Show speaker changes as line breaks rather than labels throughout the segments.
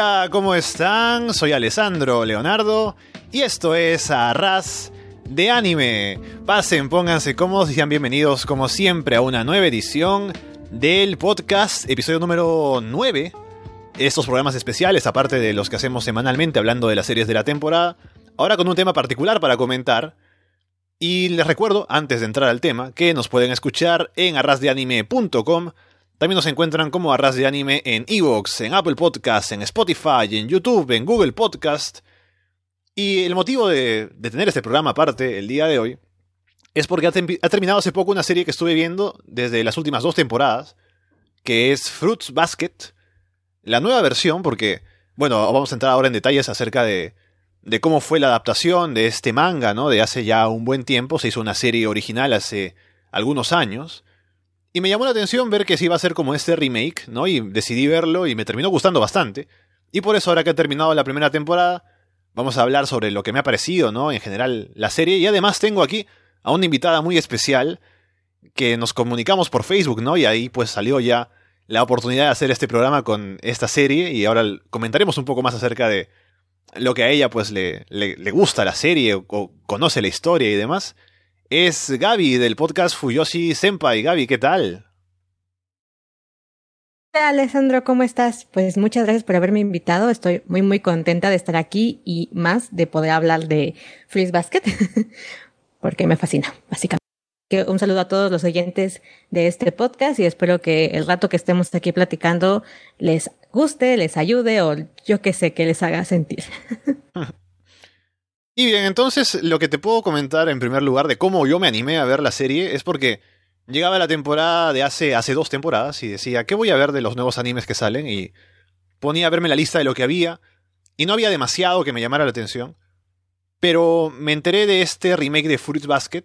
Hola, ¿cómo están? Soy Alessandro Leonardo y esto es Arras de Anime. Pasen, pónganse cómodos y sean bienvenidos como siempre a una nueva edición del podcast, episodio número 9. Estos programas especiales, aparte de los que hacemos semanalmente hablando de las series de la temporada, ahora con un tema particular para comentar. Y les recuerdo, antes de entrar al tema, que nos pueden escuchar en arrasdeanime.com también nos encuentran como Arras de Anime en Evox, en Apple Podcasts, en Spotify, en YouTube, en Google Podcast. Y el motivo de, tener este programa aparte el día de hoy es porque ha, ha, terminado hace poco una serie que estuve viendo desde las últimas dos temporadas, que es Fruits Basket, la nueva versión, porque, bueno, vamos a entrar ahora en detalles acerca de, de cómo fue la adaptación de este manga, ¿no? De hace ya un buen tiempo, se hizo una serie original hace algunos años. Y me llamó la atención ver que se iba a ser como este remake, ¿no? Y decidí verlo y me terminó gustando bastante. Y por eso ahora que ha terminado la primera temporada, vamos a hablar sobre lo que me ha parecido, ¿no? En general la serie. Y además tengo aquí a una invitada muy especial que nos comunicamos por Facebook, ¿no? Y ahí pues salió ya la oportunidad de hacer este programa con esta serie y ahora comentaremos un poco más acerca de lo que a ella pues le, le, le gusta la serie o conoce la historia y demás es Gaby del podcast Fuyoshi Senpai. Gaby, ¿qué tal?
Hola Alessandro, ¿cómo estás? Pues muchas gracias por haberme invitado. Estoy muy muy contenta de estar aquí y más de poder hablar de Freeze Basket, porque me fascina, básicamente. Un saludo a todos los oyentes de este podcast y espero que el rato que estemos aquí platicando les guste, les ayude o yo que sé, que les haga sentir.
Y bien, entonces lo que te puedo comentar en primer lugar de cómo yo me animé a ver la serie es porque llegaba la temporada de hace, hace dos temporadas y decía, ¿qué voy a ver de los nuevos animes que salen? Y ponía a verme la lista de lo que había y no había demasiado que me llamara la atención. Pero me enteré de este remake de Fruits Basket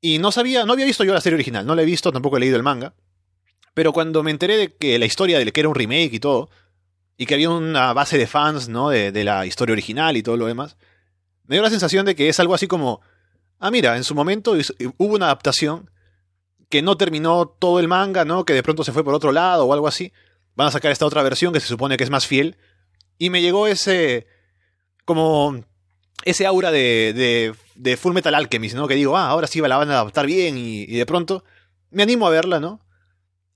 y no sabía, no había visto yo la serie original, no la he visto, tampoco he leído el manga. Pero cuando me enteré de que la historia de que era un remake y todo, y que había una base de fans, ¿no? De, de la historia original y todo lo demás, me dio la sensación de que es algo así como, ah, mira, en su momento hubo una adaptación que no terminó todo el manga, ¿no? Que de pronto se fue por otro lado o algo así. Van a sacar esta otra versión que se supone que es más fiel. Y me llegó ese, como, ese aura de, de, de Full Metal Alchemist, ¿no? Que digo, ah, ahora sí la van a adaptar bien y, y de pronto me animo a verla, ¿no?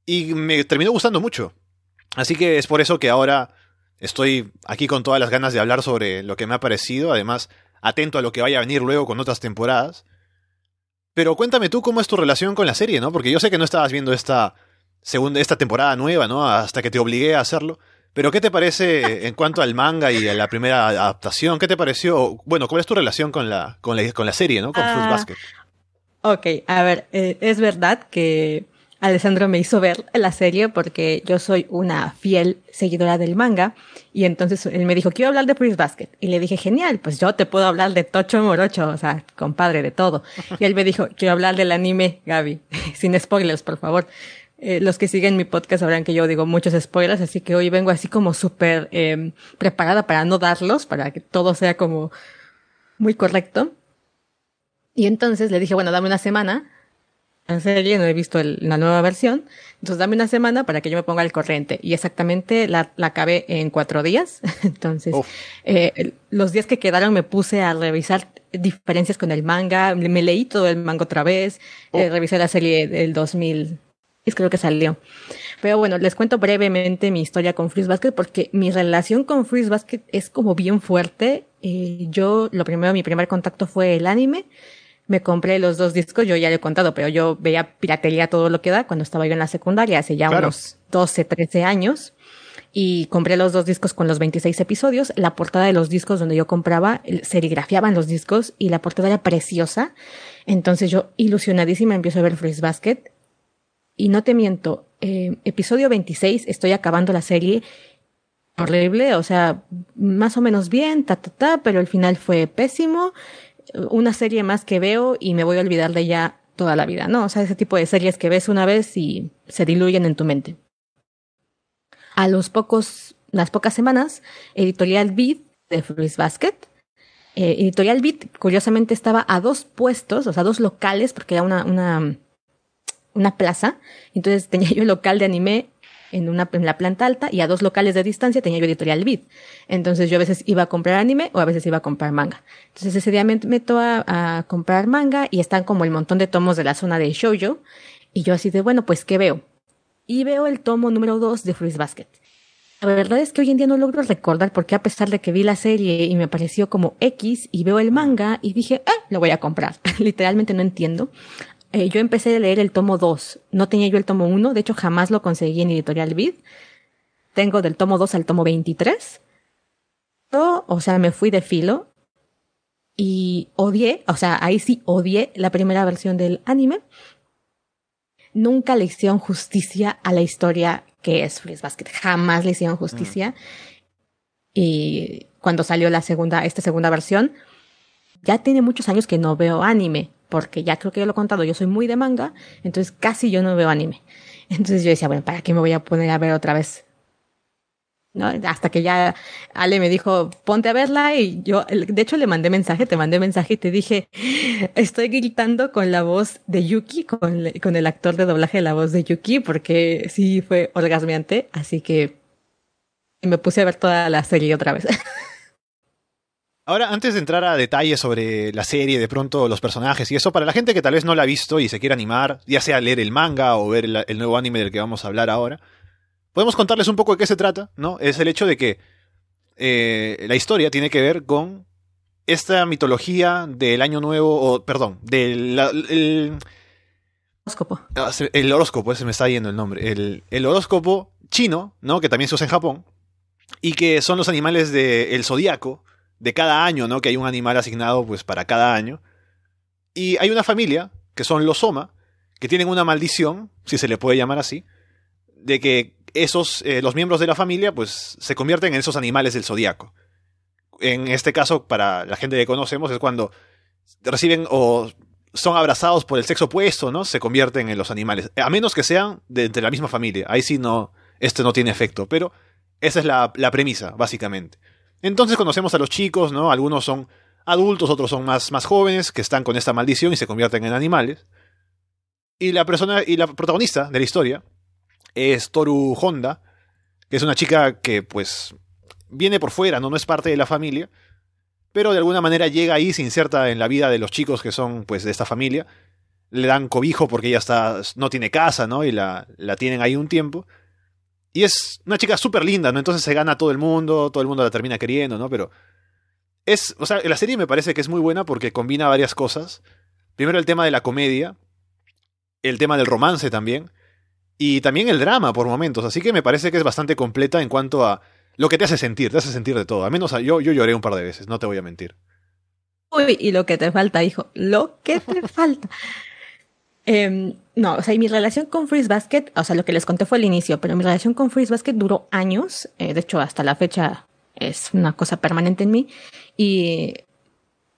Y me terminó gustando mucho. Así que es por eso que ahora estoy aquí con todas las ganas de hablar sobre lo que me ha parecido. Además, atento a lo que vaya a venir luego con otras temporadas. Pero cuéntame tú cómo es tu relación con la serie, ¿no? Porque yo sé que no estabas viendo esta segunda, esta temporada nueva, ¿no? Hasta que te obligué a hacerlo. Pero ¿qué te parece en cuanto al manga y a la primera adaptación? ¿Qué te pareció? Bueno, ¿cuál es tu relación con la, con la, con la serie, ¿no? Con Fruit ah, Basket.
Ok, a ver, eh, es verdad que Alessandro me hizo ver la serie porque yo soy una fiel seguidora del manga y entonces él me dijo, quiero hablar de Prince Basket. Y le dije, genial, pues yo te puedo hablar de Tocho Morocho, o sea, compadre de todo. Y él me dijo, quiero hablar del anime, Gaby, sin spoilers, por favor. Eh, los que siguen mi podcast sabrán que yo digo muchos spoilers, así que hoy vengo así como súper eh, preparada para no darlos, para que todo sea como muy correcto. Y entonces le dije, bueno, dame una semana en serie, no he visto la nueva versión. Entonces dame una semana para que yo me ponga al corriente. Y exactamente la, la acabé en cuatro días. Entonces, eh, los días que quedaron me puse a revisar diferencias con el manga. Me leí todo el manga otra vez. Eh, revisé la serie del 2000. Es creo que salió. Pero bueno, les cuento brevemente mi historia con Freeze Basket porque mi relación con Freeze Basket es como bien fuerte. Eh, yo, lo primero, mi primer contacto fue el anime me compré los dos discos, yo ya le he contado, pero yo veía piratería todo lo que da cuando estaba yo en la secundaria, hace ya unos 12, 13 años. Y compré los dos discos con los 26 episodios. La portada de los discos donde yo compraba, serigrafiaban los discos y la portada era preciosa. Entonces yo, ilusionadísima, empiezo a ver Freeze Basket. Y no te miento, eh, episodio 26, estoy acabando la serie horrible, o sea, más o menos bien, ta, ta, ta, pero el final fue pésimo una serie más que veo y me voy a olvidar de ella toda la vida, ¿no? O sea, ese tipo de series que ves una vez y se diluyen en tu mente. A los pocos, las pocas semanas, Editorial Beat de Fruits Basket. Eh, Editorial Beat, curiosamente, estaba a dos puestos, o sea, dos locales, porque era una, una, una plaza. Entonces tenía yo el local de anime en, una, en la planta alta y a dos locales de distancia tenía yo editorial Vid. Entonces yo a veces iba a comprar anime o a veces iba a comprar manga. Entonces ese día me meto a, comprar manga y están como el montón de tomos de la zona de shoujo. Y yo así de, bueno, pues, ¿qué veo? Y veo el tomo número 2 de Fruits Basket. La verdad es que hoy en día no logro recordar porque a pesar de que vi la serie y me pareció como X y veo el manga y dije, ah, lo voy a comprar. Literalmente no entiendo. Eh, yo empecé a leer el tomo 2. No tenía yo el tomo 1. De hecho, jamás lo conseguí en Editorial Vid. Tengo del tomo 2 al tomo 23. o sea, me fui de filo. Y odié, o sea, ahí sí odié la primera versión del anime. Nunca le hicieron justicia a la historia que es Freeze Basket. Jamás le hicieron justicia. Y cuando salió la segunda, esta segunda versión, ya tiene muchos años que no veo anime, porque ya creo que ya lo he contado, yo soy muy de manga, entonces casi yo no veo anime. Entonces yo decía, bueno, ¿para qué me voy a poner a ver otra vez ¿no? Hasta que ya Ale me dijo, ponte a verla y yo, de hecho le mandé mensaje, te mandé mensaje y te dije, estoy gritando con la voz de Yuki, con, con el actor de doblaje de la voz de Yuki, porque sí fue orgasmeante, así que me puse a ver toda la serie otra vez.
Ahora, antes de entrar a detalles sobre la serie, de pronto los personajes y eso, para la gente que tal vez no la ha visto y se quiera animar, ya sea leer el manga o ver el nuevo anime del que vamos a hablar ahora, podemos contarles un poco de qué se trata, ¿no? Es el hecho de que eh, la historia tiene que ver con esta mitología del año nuevo, o perdón, del el,
horóscopo.
Ah, el horóscopo, ese me está yendo el nombre. El, el, horóscopo chino, ¿no? Que también se usa en Japón. Y que son los animales del zodiaco de cada año, ¿no? Que hay un animal asignado pues para cada año. Y hay una familia, que son los Soma, que tienen una maldición, si se le puede llamar así, de que esos, eh, los miembros de la familia, pues se convierten en esos animales del zodiaco. En este caso, para la gente que conocemos, es cuando reciben o son abrazados por el sexo opuesto, ¿no? Se convierten en los animales. A menos que sean de la misma familia. Ahí sí no, este no tiene efecto. Pero esa es la, la premisa, básicamente. Entonces conocemos a los chicos, ¿no? Algunos son adultos, otros son más, más jóvenes, que están con esta maldición y se convierten en animales. Y la persona, y la protagonista de la historia, es Toru Honda, que es una chica que pues viene por fuera, ¿no? no es parte de la familia, pero de alguna manera llega ahí, se inserta en la vida de los chicos que son pues de esta familia, le dan cobijo porque ella está, no tiene casa, ¿no? Y la, la tienen ahí un tiempo. Y es una chica súper linda, ¿no? Entonces se gana a todo el mundo, todo el mundo la termina queriendo, ¿no? Pero es, o sea, la serie me parece que es muy buena porque combina varias cosas. Primero el tema de la comedia, el tema del romance también, y también el drama por momentos. Así que me parece que es bastante completa en cuanto a lo que te hace sentir, te hace sentir de todo. Al menos yo, yo lloré un par de veces, no te voy a mentir.
Uy, y lo que te falta, hijo, lo que te falta. Eh, no, o sea, y mi relación con Freeze Basket, o sea, lo que les conté fue el inicio, pero mi relación con Freeze Basket duró años, eh, de hecho, hasta la fecha es una cosa permanente en mí, y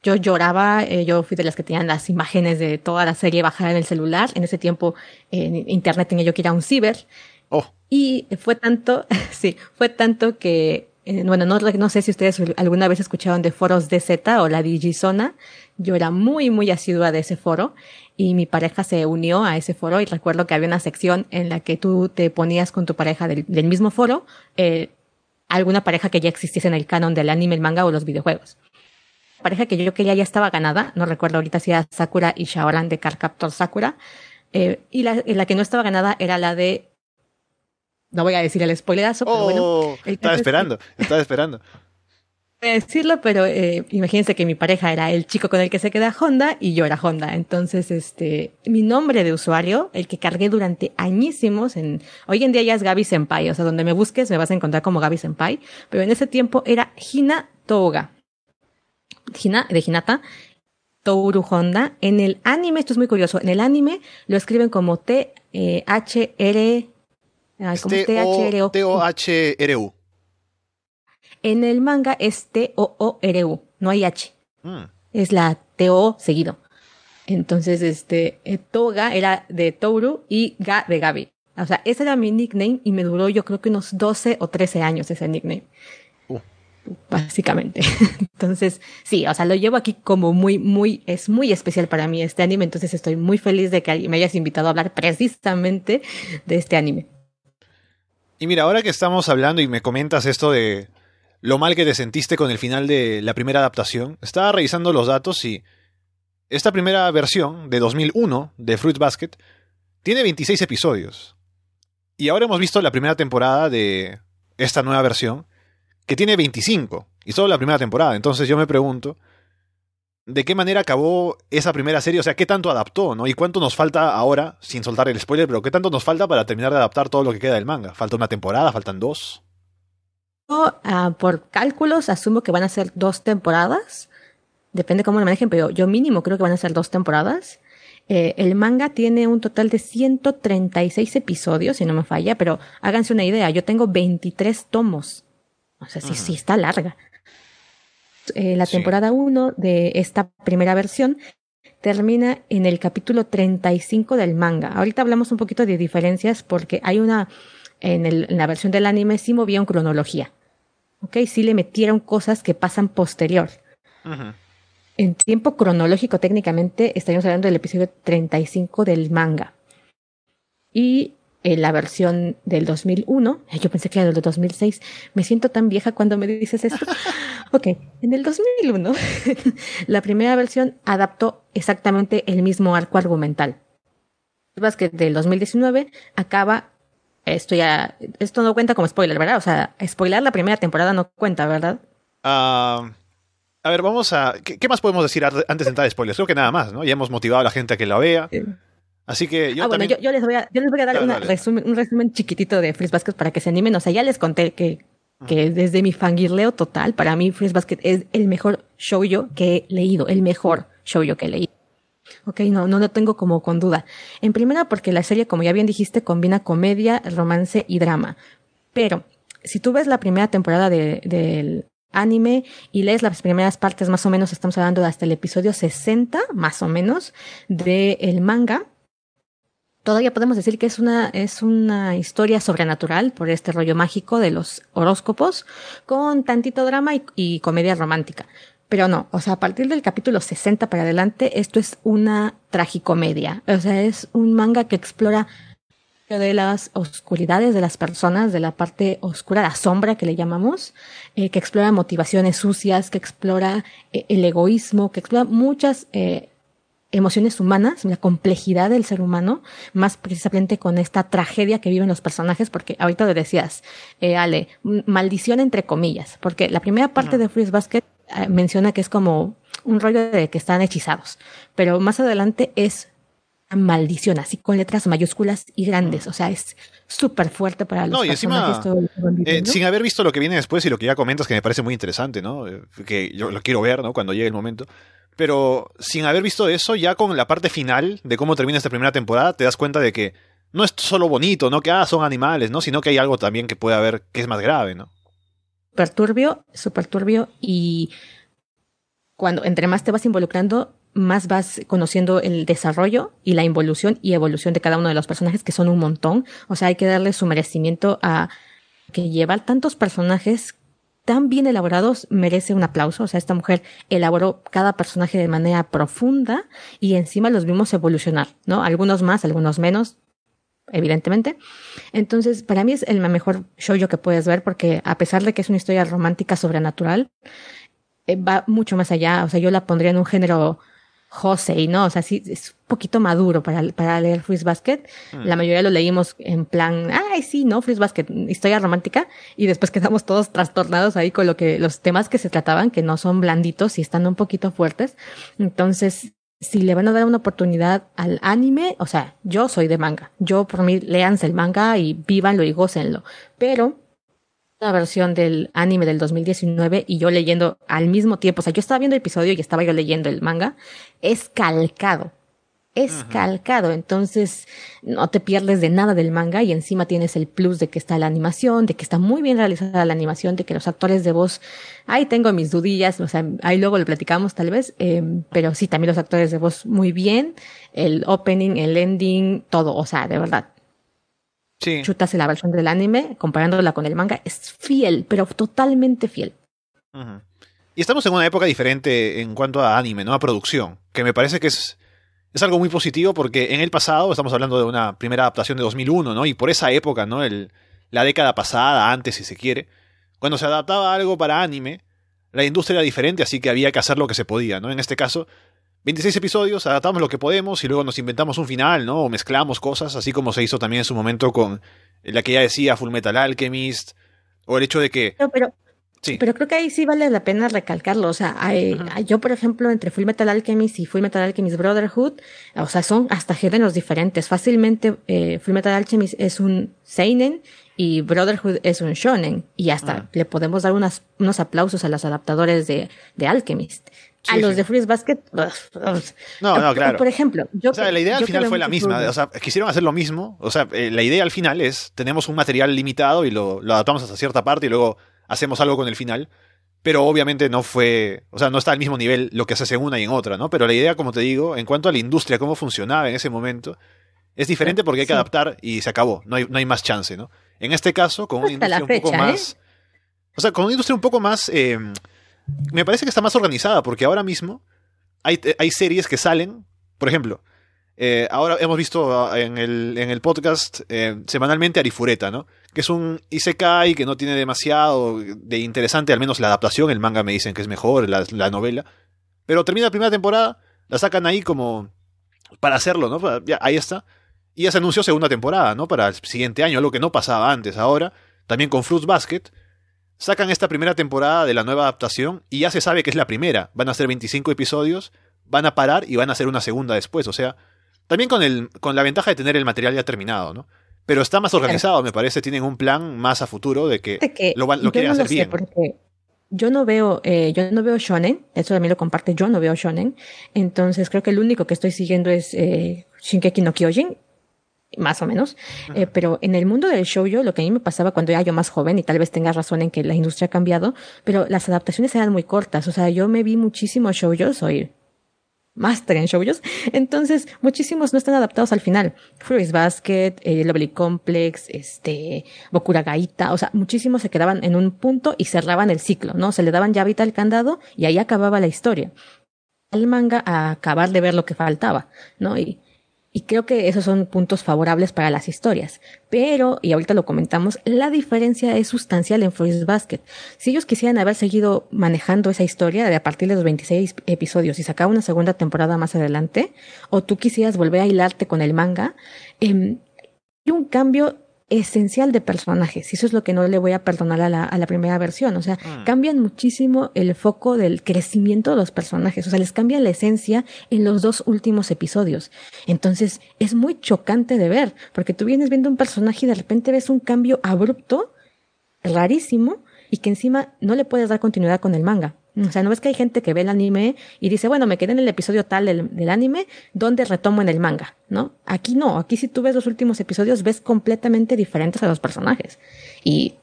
yo lloraba, eh, yo fui de las que tenían las imágenes de toda la serie bajada en el celular. En ese tiempo en internet tenía yo que ir a un ciber.
Oh.
Y fue tanto, sí, fue tanto que, eh, bueno, no, sé si ustedes alguna vez escucharon de foros de Z o la Digizona. Yo era muy, muy asidua de ese foro y mi pareja se unió a ese foro y recuerdo que había una sección en la que tú te ponías con tu pareja del, mismo foro, eh, alguna pareja que ya existiese en el canon del anime, el manga o los videojuegos pareja que yo quería ya estaba ganada, no recuerdo ahorita si era Sakura y Shaoran de Captor Sakura, eh, y la, la, que no estaba ganada era la de... No voy a decir el spoilerazo, pero bueno.
Oh, estaba esperando, estaba esperando.
Voy a decirlo, pero eh, imagínense que mi pareja era el chico con el que se queda Honda y yo era Honda. Entonces, este, mi nombre de usuario, el que cargué durante añísimos, en, hoy en día ya es Gaby Senpai, o sea, donde me busques me vas a encontrar como Gaby Senpai, pero en ese tiempo era Hina Toga de Hinata, Touru Honda. En el anime, esto es muy curioso, en el anime lo escriben como T-H-R...
T-O-H-R-U.
En el manga es T-O-O-R-U, no hay H. Mm. Es la T-O seguido. Entonces, este, eh, Toga era de Touru y Ga de Gabi. O sea, ese era mi nickname y me duró yo creo que unos 12 o 13 años ese nickname básicamente. Entonces, sí, o sea, lo llevo aquí como muy, muy, es muy especial para mí este anime, entonces estoy muy feliz de que me hayas invitado a hablar precisamente de este anime.
Y mira, ahora que estamos hablando y me comentas esto de lo mal que te sentiste con el final de la primera adaptación, estaba revisando los datos y esta primera versión de 2001 de Fruit Basket tiene 26 episodios. Y ahora hemos visto la primera temporada de esta nueva versión que tiene 25 y solo la primera temporada. Entonces yo me pregunto, ¿de qué manera acabó esa primera serie? O sea, ¿qué tanto adaptó? ¿no? ¿Y cuánto nos falta ahora, sin soltar el spoiler, pero qué tanto nos falta para terminar de adaptar todo lo que queda del manga? ¿Falta una temporada? ¿Faltan dos?
Yo, ah, por cálculos, asumo que van a ser dos temporadas. Depende cómo lo manejen, pero yo mínimo creo que van a ser dos temporadas. Eh, el manga tiene un total de 136 episodios, si no me falla, pero háganse una idea, yo tengo 23 tomos. O sea, sí, sí está larga. Eh, la
Sí.
temporada 1 de esta primera versión termina en el capítulo 35 del manga. Ahorita hablamos un poquito de diferencias porque hay una, en, el- en la versión del anime sí movieron cronología. ¿Ok? Sí le metieron cosas que pasan posterior. En tiempo cronológico, técnicamente, estaríamos hablando del episodio 35 del manga. Y la versión del 2001, ay, yo pensé que era del 2006, me siento tan vieja cuando me dices esto. ok, en el 2001, la primera versión adaptó exactamente el mismo arco argumental. que del 2019 acaba, esto ya, esto no cuenta como spoiler, ¿verdad? O sea, spoiler la primera temporada no cuenta, ¿verdad?
Ah, a ver, vamos a... ¿qué, qué más podemos decir antes de entrar a spoilers? Creo que nada más, ¿no? Ya hemos motivado a la gente a que la vea. Así que yo
ah, bueno, yo, yo les voy a, yo les voy a dar
Dale,
una
dale.
resumen, un resumen chiquitito de Freeze Basket para que se animen. O sea, ya les conté que, que desde mi fangirleo total, para mí Freeze Basket es el mejor shoujo que he leído, el mejor shoujo que he leído. Ok, no, no lo tengo como con duda. En primera, porque la serie, como ya bien dijiste, combina comedia, romance y drama. Pero, si tú ves la primera temporada de- del anime y lees las primeras partes, más o menos, estamos hablando de hasta el episodio 60, más o menos, del manga, todavía podemos decir que es una, es una historia sobrenatural por este rollo mágico de los horóscopos, con tantito drama y, comedia romántica. Pero no, o sea, a partir del capítulo 60 para adelante, esto es una tragicomedia. O sea, es un manga que explora de las oscuridades de las personas, de la parte oscura, la sombra que le llamamos, eh, que explora motivaciones sucias, que explora eh, el egoísmo, que explora muchas eh, emociones humanas, la complejidad del ser humano, más precisamente con esta tragedia que viven los personajes, porque ahorita lo decías, eh, Ale, maldición entre comillas, porque la primera parte de Freeze Basket eh, menciona que es como un rollo de que están hechizados, pero más adelante es maldición, así con letras mayúsculas y grandes, o sea, es súper fuerte para los
No, y encima, Eh, sin haber visto lo que viene después y lo que ya comentas, que me parece muy interesante, ¿no? Eh, Que yo lo quiero ver, ¿no? Cuando llegue el momento. Pero sin haber visto eso, ya con la parte final de cómo termina esta primera temporada, te das cuenta de que no es solo bonito, ¿no? Que ah, son animales, ¿no? Sino que hay algo también que puede haber que es más grave, ¿no?
súper turbio, turbio y cuando entre más te vas involucrando, más vas conociendo el desarrollo y la involución y evolución de cada uno de los personajes, que son un montón. O sea, hay que darle su merecimiento a que llevar tantos personajes tan bien elaborados merece un aplauso. O sea, esta mujer elaboró cada personaje de manera profunda y encima los vimos evolucionar, ¿no? Algunos más, algunos menos, evidentemente. Entonces, para mí es el mejor shoujo que puedes ver porque a pesar de que es una historia romántica sobrenatural, eh, va mucho más allá. O sea, yo la pondría en un género Josei, ¿no? O sea, sí, es un poquito maduro para, para leer Freeze Basket. La mayoría lo leímos en plan, ay, sí, ¿no? Freeze Basket, historia romántica. Y después quedamos todos trastornados ahí con lo que, los temas que se trataban, que no son blanditos y están un poquito fuertes. Entonces, si le van a dar una oportunidad al anime, o sea, yo soy de manga. Yo, por mí, léanse el manga y vívanlo y gócenlo. Pero, la versión del anime del 2019 y yo leyendo al mismo tiempo, o sea, yo estaba viendo el episodio y estaba yo leyendo el manga, es calcado. Es calcado, entonces no te pierdes de nada del manga y encima tienes el plus de que está la animación, de que está muy bien realizada la animación, de que los actores de voz, ahí tengo mis dudillas, o sea, ahí luego lo platicamos tal vez, eh, pero sí, también los actores de voz muy bien, el opening, el ending, todo, o sea, de verdad,
Sí.
chutase la versión del anime, comparándola con el manga, es fiel, pero totalmente fiel.
Y estamos en una época diferente en cuanto a anime, ¿no? A producción, que me parece que es, es algo muy positivo porque en el pasado estamos hablando de una primera adaptación de 2001, ¿no? Y por esa época, ¿no? El, la década pasada, antes si se quiere, cuando se adaptaba algo para anime, la industria era diferente, así que había que hacer lo que se podía, ¿no? En este caso, 26 episodios, adaptamos lo que podemos y luego nos inventamos un final, ¿no? O mezclamos cosas, así como se hizo también en su momento con la que ya decía Full Metal Alchemist, o el hecho de que...
pero, pero creo que ahí sí vale la pena recalcarlo. O sea, yo, por ejemplo, entre Full Metal Alchemist y Full Metal Alchemist Brotherhood, o sea, son hasta géneros diferentes. Fácilmente, eh, Full Metal Alchemist es un Seinen y Brotherhood es un Shonen. Y hasta le podemos dar unas, unos aplausos a los adaptadores de, de Alchemist. A los de Freeze Basket.
no, no, claro.
Por ejemplo,
yo. O sea, la idea al final fue la misma. O sea, quisieron hacer lo mismo. O sea, eh, la idea al final es: tenemos un material limitado y lo, lo adaptamos hasta cierta parte y luego hacemos algo con el final. Pero obviamente no fue, o sea, no está al mismo nivel lo que se hace en una y en otra, ¿no? Pero la idea, como te digo, en cuanto a la industria, cómo funcionaba en ese momento, es diferente porque hay que adaptar y se acabó, no hay, no hay más chance, ¿no? En este caso, con una industria un poco más... ¿eh? O sea, con una industria un poco más... Eh, me parece que está más organizada porque ahora mismo hay, hay series que salen, por ejemplo, eh, ahora hemos visto ah, en el, en el podcast eh, semanalmente Arifureta, ¿no? Que es un Isekai que no tiene demasiado de interesante, al menos la adaptación, el manga me dicen que es mejor, la, novela. Pero termina la primera temporada, la sacan ahí como para hacerlo, ¿no? Ya, ahí está. Y ya se anunció segunda temporada, ¿no? Para el siguiente año, algo que no pasaba antes. Ahora, también con Fruits Basket, sacan esta primera temporada de la nueva adaptación y ya se sabe que es la primera. Van a ser 25 episodios, van a parar y van a hacer una segunda después. O sea, también con, el, con la ventaja de tener el material ya terminado, ¿no? Pero está más organizado, me parece. Tienen un plan más a futuro de que, lo, lo quieren hacer bien.
yo no veo, eh, yo no veo shonen, eso también lo comparte, yo no veo shonen, entonces creo que el único que estoy siguiendo es eh, Shinkeki no Kyojin, más o menos, eh, pero en el mundo del shoujo, lo que a mí me pasaba cuando era yo más joven, y tal vez tengas razón en que la industria ha cambiado, pero las adaptaciones eran muy cortas, o sea, yo me vi muchísimo shoujo, soy máster en shoujos. Entonces, muchísimos no están adaptados al final. Fruits Basket, eh, Lovely Complex, este, Bokura Gaita, o sea, muchísimos se quedaban en un punto y cerraban el ciclo, ¿no? Se le daban llave al candado y ahí acababa la historia. El manga a acabar de ver lo que faltaba, ¿no? Y y creo que esos son puntos favorables para las historias. Pero, y ahorita lo comentamos, la diferencia es sustancial en Fruits Basket. Si ellos quisieran haber seguido manejando esa historia de a partir de los 26 episodios y sacar una segunda temporada más adelante, o tú quisieras volver a hilarte con el manga, eh, hay un cambio esencial de personajes. Y eso es lo que no le voy a perdonar a la, a la primera versión. O sea, mm. cambian muchísimo el foco del crecimiento de los personajes. O sea, les cambia la esencia en los dos últimos episodios. Entonces, es muy chocante de ver, porque tú vienes viendo un personaje y de repente ves un cambio abrupto, rarísimo, y que encima no le puedes dar continuidad con el manga. O sea, no es que hay gente que ve el anime y dice, bueno, me quedé en el episodio tal del, anime, donde retomo en el manga, ¿no? Aquí no, aquí si tú ves los últimos episodios, ves completamente diferentes a los personajes. Y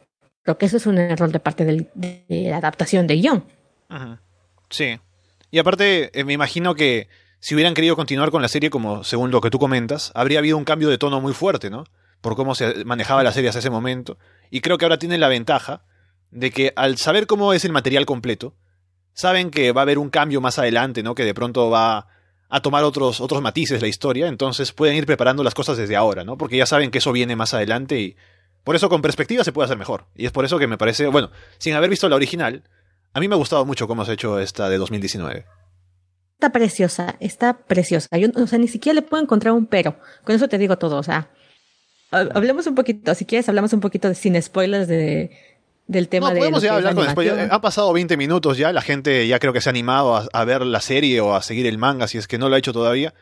creo que eso es un error de parte de la adaptación de guion.
Sí. Y aparte, eh, me imagino que si hubieran querido continuar con la serie, como según lo que tú comentas, habría habido un cambio de tono muy fuerte, ¿no? Por cómo se manejaba la serie hasta ese momento. Y creo que ahora tiene la ventaja de que al saber cómo es el material completo, saben que va a haber un cambio más adelante, ¿no? Que de pronto va a tomar otros, otros matices la historia, entonces pueden ir preparando las cosas desde ahora, ¿no? Porque ya saben que eso viene más adelante y por eso con perspectiva se puede hacer mejor. Y es por eso que me parece, bueno, sin haber visto la original, a mí me ha gustado mucho cómo se ha hecho esta de 2019.
Está preciosa, está preciosa. Yo, o sea, ni siquiera le puedo encontrar un pero. Con eso te digo todo, o sea, hablemos un poquito, si quieres, hablamos un poquito de, sin spoilers de, del tema no,
podemos
ya
hablar con Han pasado 20 minutos ya, la gente ya creo que se ha animado a, ver la serie o a seguir el manga si es que no lo ha hecho todavía.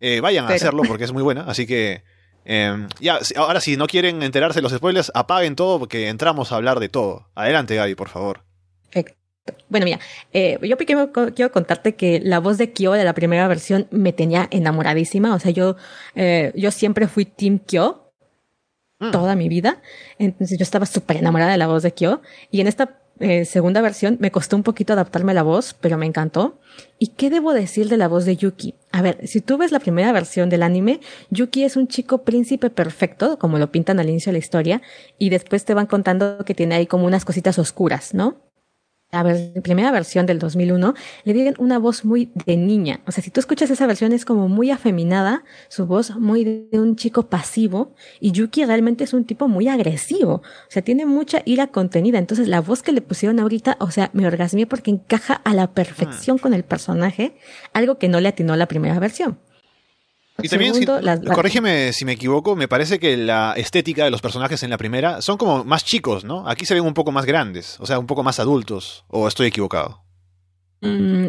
Eh, vayan a hacerlo porque es muy buena, así que em, ya, ahora si no quieren enterarse de los spoilers, apaguen todo porque entramos a hablar de todo. Adelante Gaby, por favor.
Perfecto. Bueno, mira, eh, yo quiero, quiero, contarte que la voz de Kyo de la primera versión me tenía enamoradísima. O sea, yo, eh, yo siempre fui Team Kyo Mm. toda mi vida. Entonces yo estaba súper enamorada de la voz de Kyo. Y en esta eh, segunda versión me costó un poquito adaptarme a la voz, pero me encantó. ¿Y qué debo decir de la voz de Yuki? A ver, si tú ves la primera versión del anime, Yuki es un chico príncipe perfecto, como lo pintan al inicio de la historia, y después te van contando que tiene ahí como unas cositas oscuras, ¿no? La primera versión del 2001, le dieron una voz muy de niña. O sea, si tú escuchas esa versión es como muy afeminada, su voz muy de un chico pasivo, y Yuki realmente es un tipo muy agresivo. O sea, tiene mucha ira contenida. Entonces, la voz que le pusieron ahorita, o sea, me orgasmé porque encaja a la perfección ah. con el personaje, algo que no le atinó la primera versión.
Y también, corrígeme si me equivoco, me parece que la estética de los personajes en la primera son como más chicos, ¿no? Aquí se ven un poco más grandes, o sea, un poco más adultos, o estoy equivocado.
Mm,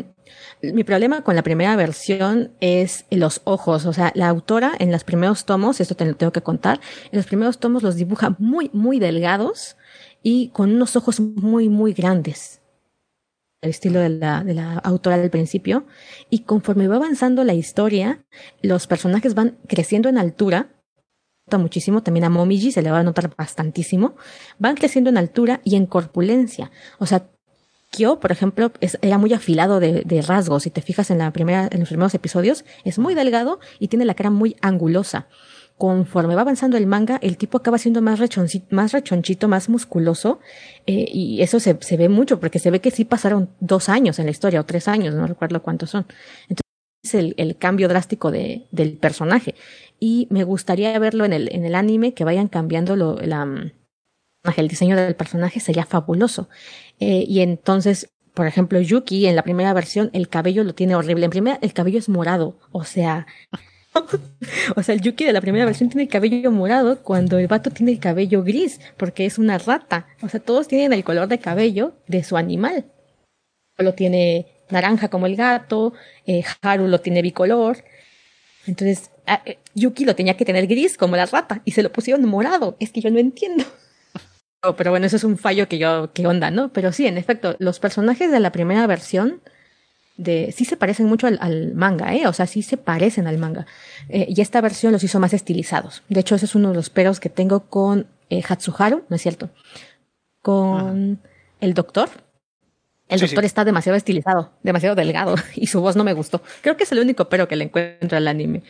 mi problema con la primera versión es los ojos, o sea, la autora en los primeros tomos, esto te lo tengo que contar, en los primeros tomos los dibuja muy, muy delgados y con unos ojos muy, muy grandes el estilo de la, de la autora del principio, y conforme va avanzando la historia, los personajes van creciendo en altura, muchísimo, también a Momiji se le va a notar bastantísimo, van creciendo en altura y en corpulencia. O sea, Kyo, por ejemplo, era muy afilado de, de, rasgos. Si te fijas en, la primera, en los primeros episodios, es muy delgado y tiene la cara muy angulosa conforme va avanzando el manga, el tipo acaba siendo más, rechonchito, más rechonchito, más musculoso, eh, y eso se, se, ve mucho, porque se ve que sí pasaron dos años en la historia, o tres años, no recuerdo cuántos son. Entonces, es el, cambio drástico de, del personaje. Y me gustaría verlo en el, en el anime, que vayan cambiando lo, la, el diseño del personaje, sería fabuloso. Eh, y entonces, por ejemplo, Yuki en la primera versión, el cabello lo tiene horrible. En primera, el cabello es morado, o sea, o sea, el Yuki de la primera versión tiene el cabello morado cuando el vato tiene el cabello gris, porque es una rata. O sea, todos tienen el color de cabello de su animal. Lo tiene naranja como el gato, eh, Haru lo tiene bicolor. Entonces, ah, eh, Yuki lo tenía que tener gris como la rata y se lo pusieron morado. Es que yo no entiendo. pero bueno, eso es un fallo que yo, que onda, ¿no? Pero sí, en efecto, los personajes de la primera versión de, sí se parecen mucho al, manga, ¿eh? O sea, sí se parecen al manga. Eh, y esta versión los hizo más estilizados. De hecho, ese es uno de los peros que tengo con eh, Hatsuharu, ¿no es cierto? Con el doctor. El doctor está demasiado estilizado, demasiado delgado, y su voz no me gustó. Creo que es el único pero que le encuentro al anime.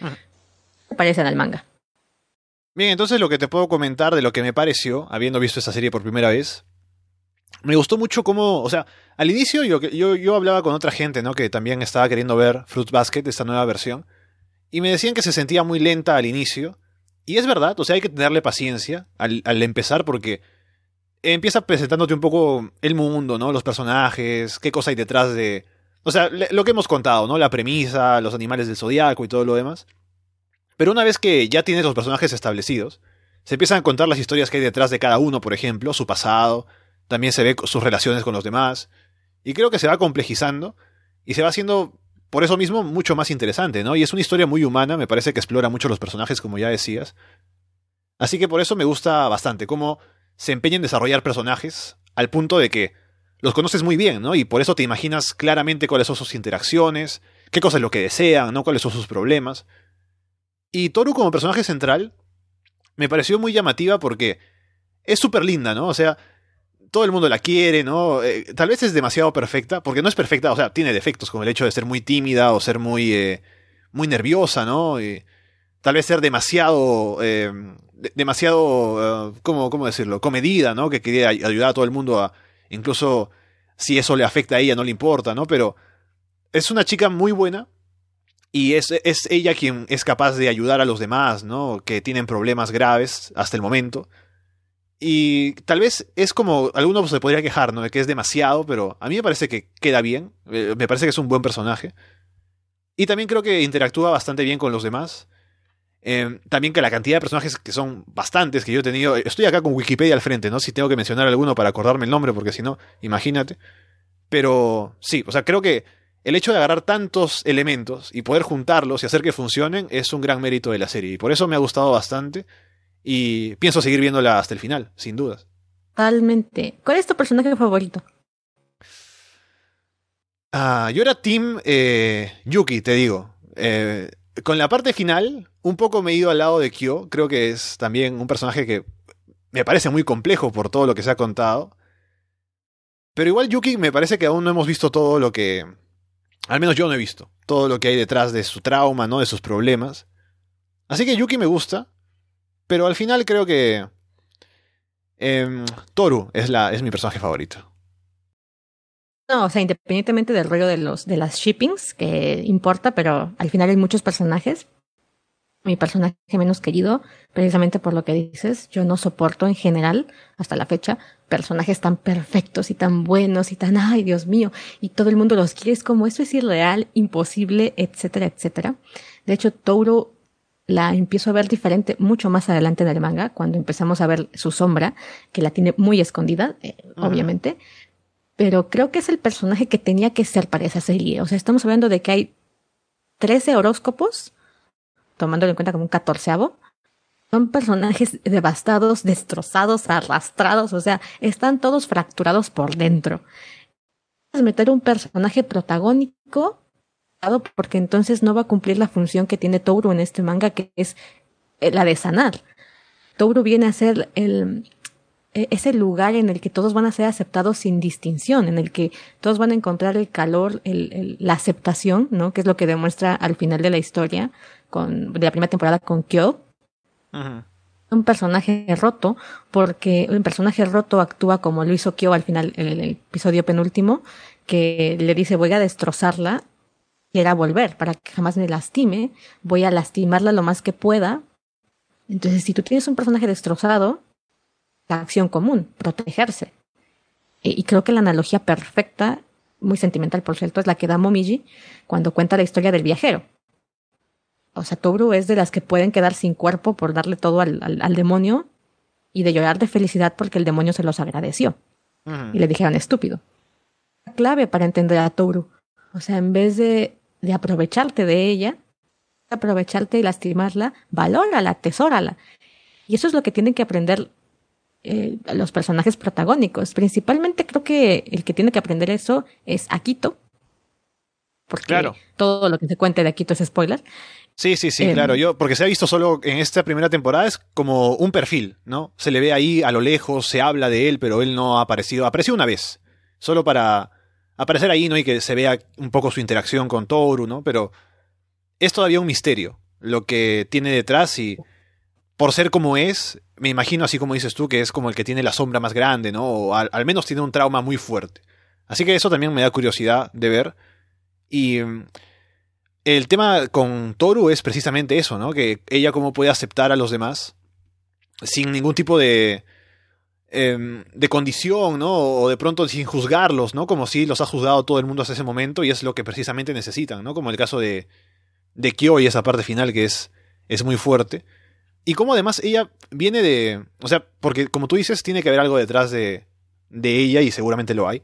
Se parecen al manga.
Bien, entonces lo que te puedo comentar de lo que me pareció, habiendo visto esta serie por primera vez, me gustó mucho cómo, o sea, al inicio yo, yo, yo hablaba con otra gente, ¿no? Que también estaba queriendo ver Fruit Basket, esta nueva versión, y me decían que se sentía muy lenta al inicio, y es verdad, o sea, hay que tenerle paciencia al, al empezar porque empieza presentándote un poco el mundo, ¿no? Los personajes, qué cosa hay detrás de... O sea, lo que hemos contado, ¿no? La premisa, los animales del zodiaco y todo lo demás. Pero una vez que ya tienes los personajes establecidos, se empiezan a contar las historias que hay detrás de cada uno, por ejemplo, su pasado, también se ve sus relaciones con los demás, y creo que se va complejizando y se va haciendo, por eso mismo, mucho más interesante, ¿no? Y es una historia muy humana, me parece que explora mucho los personajes, como ya decías. Así que por eso me gusta bastante cómo se empeña en desarrollar personajes al punto de que los conoces muy bien, ¿no? Y por eso te imaginas claramente cuáles son sus interacciones, qué cosas es lo que desean, ¿no? Cuáles son sus problemas. Y Toru como personaje central me pareció muy llamativa porque es súper linda, ¿no? O sea, todo el mundo la quiere, ¿no? Eh, tal vez es demasiado perfecta, porque no es perfecta, o sea, tiene defectos como el hecho de ser muy tímida o ser muy, eh, muy nerviosa, ¿no? Y tal vez ser demasiado, eh, demasiado, ¿cómo, ¿cómo, decirlo? Comedida, ¿no? Que quería ayudar a todo el mundo a, incluso si eso le afecta a ella, no le importa, ¿no? Pero es una chica muy buena. Y es, es ella quien es capaz de ayudar a los demás, ¿no? Que tienen problemas graves hasta el momento. Y tal vez es como, algunos se podría quejar, ¿no? De que es demasiado, pero a mí me parece que queda bien. Eh, me parece que es un buen personaje. Y también creo que interactúa bastante bien con los demás. Eh, también que la cantidad de personajes que son bastantes que yo he tenido. Estoy acá con Wikipedia al frente, ¿no? Si tengo que mencionar alguno para acordarme el nombre, porque si no, imagínate. Pero sí, o sea, creo que el hecho de agarrar tantos elementos y poder juntarlos y hacer que funcionen es un gran mérito de la serie. Y por eso me ha gustado bastante. Y pienso seguir viéndola hasta el final, sin dudas.
Totalmente. ¿Cuál es tu personaje favorito?
Ah, yo era Team eh, Yuki, te digo. Eh, con la parte final, un poco me he ido al lado de Kyo. Creo que es también un personaje que me parece muy complejo por todo lo que se ha contado. Pero igual Yuki me parece que aún no hemos visto todo lo que... Al menos yo no he visto. Todo lo que hay detrás de su trauma, ¿no? De sus problemas. Así que Yuki me gusta. Pero al final creo que em, Toru es, la, es mi personaje favorito.
No, o sea, independientemente del rollo de los de las shippings que importa, pero al final hay muchos personajes. Mi personaje menos querido, precisamente por lo que dices, yo no soporto en general, hasta la fecha, personajes tan perfectos y tan buenos y tan, ay, Dios mío, y todo el mundo los quiere, es como eso es irreal, imposible, etcétera, etcétera. De hecho, Touro la empiezo a ver diferente mucho más adelante en el manga, cuando empezamos a ver su sombra, que la tiene muy escondida, eh, obviamente. Pero creo que es el personaje que tenía que ser para esa serie. O sea, estamos hablando de que hay 13 horóscopos, tomándolo en cuenta como un catorceavo. Son personajes devastados, destrozados, arrastrados, o sea, están todos fracturados por dentro. Meter un personaje protagónico porque entonces no va a cumplir la función que tiene Touro en este manga, que es eh, la de sanar. Touro viene a ser el, e, ese lugar en el que todos van a ser aceptados sin distinción, en el que todos van a encontrar el calor, el, la aceptación, ¿no? Que es lo que demuestra al final de la historia con, de la primera temporada con Kyo. Un personaje roto, porque un personaje roto actúa como lo hizo Kyo al final, en el episodio penúltimo, que le dice voy a destrozarla quiera volver, para que jamás me lastime, voy a lastimarla lo más que pueda. Entonces, si tú tienes un personaje destrozado, la acción común, protegerse. Y, creo que la analogía perfecta, muy sentimental por cierto, es la que da Momiji cuando cuenta la historia del viajero. O sea, Tobru es de las que pueden quedar sin cuerpo por darle todo al, al, demonio y de llorar de felicidad porque el demonio se los agradeció. Y le dijeron estúpido. La clave para entender a Tobru. O sea, en vez de de aprovecharte de ella, aprovecharte y lastimarla, valórala, atesórala. Y eso es lo que tienen que aprender eh, los personajes protagónicos. Principalmente creo que el que tiene que aprender eso es Akito. Porque claro. todo lo que se cuente de Akito es spoiler.
Sí, sí, sí, em, claro. Yo, porque se ha visto solo en esta primera temporada, es como un perfil, ¿no? Se le ve ahí a lo lejos, se habla de él, pero él no ha aparecido. Apareció una vez. Solo para aparecer ahí, ¿no? Y que se vea un poco su interacción con Toru, ¿no? Pero es todavía un misterio lo que tiene detrás y por ser como es, me imagino así como dices tú, que es como el que tiene la sombra más grande, ¿no? O al, al menos tiene un trauma muy fuerte. Así que eso también me da curiosidad de ver. Y mm, el tema con Toru es precisamente eso, ¿no? Que ella cómo puede aceptar a los demás sin ningún tipo de, Em, de condición, ¿no? O de pronto sin juzgarlos, ¿no? Como si los ha juzgado todo el mundo hasta ese momento y es lo que precisamente necesitan, ¿no? Como el caso de, de Kyo y esa parte final que es, es muy fuerte. Y como además ella viene de... O sea, porque como tú dices, tiene que haber algo detrás de, de ella y seguramente lo hay.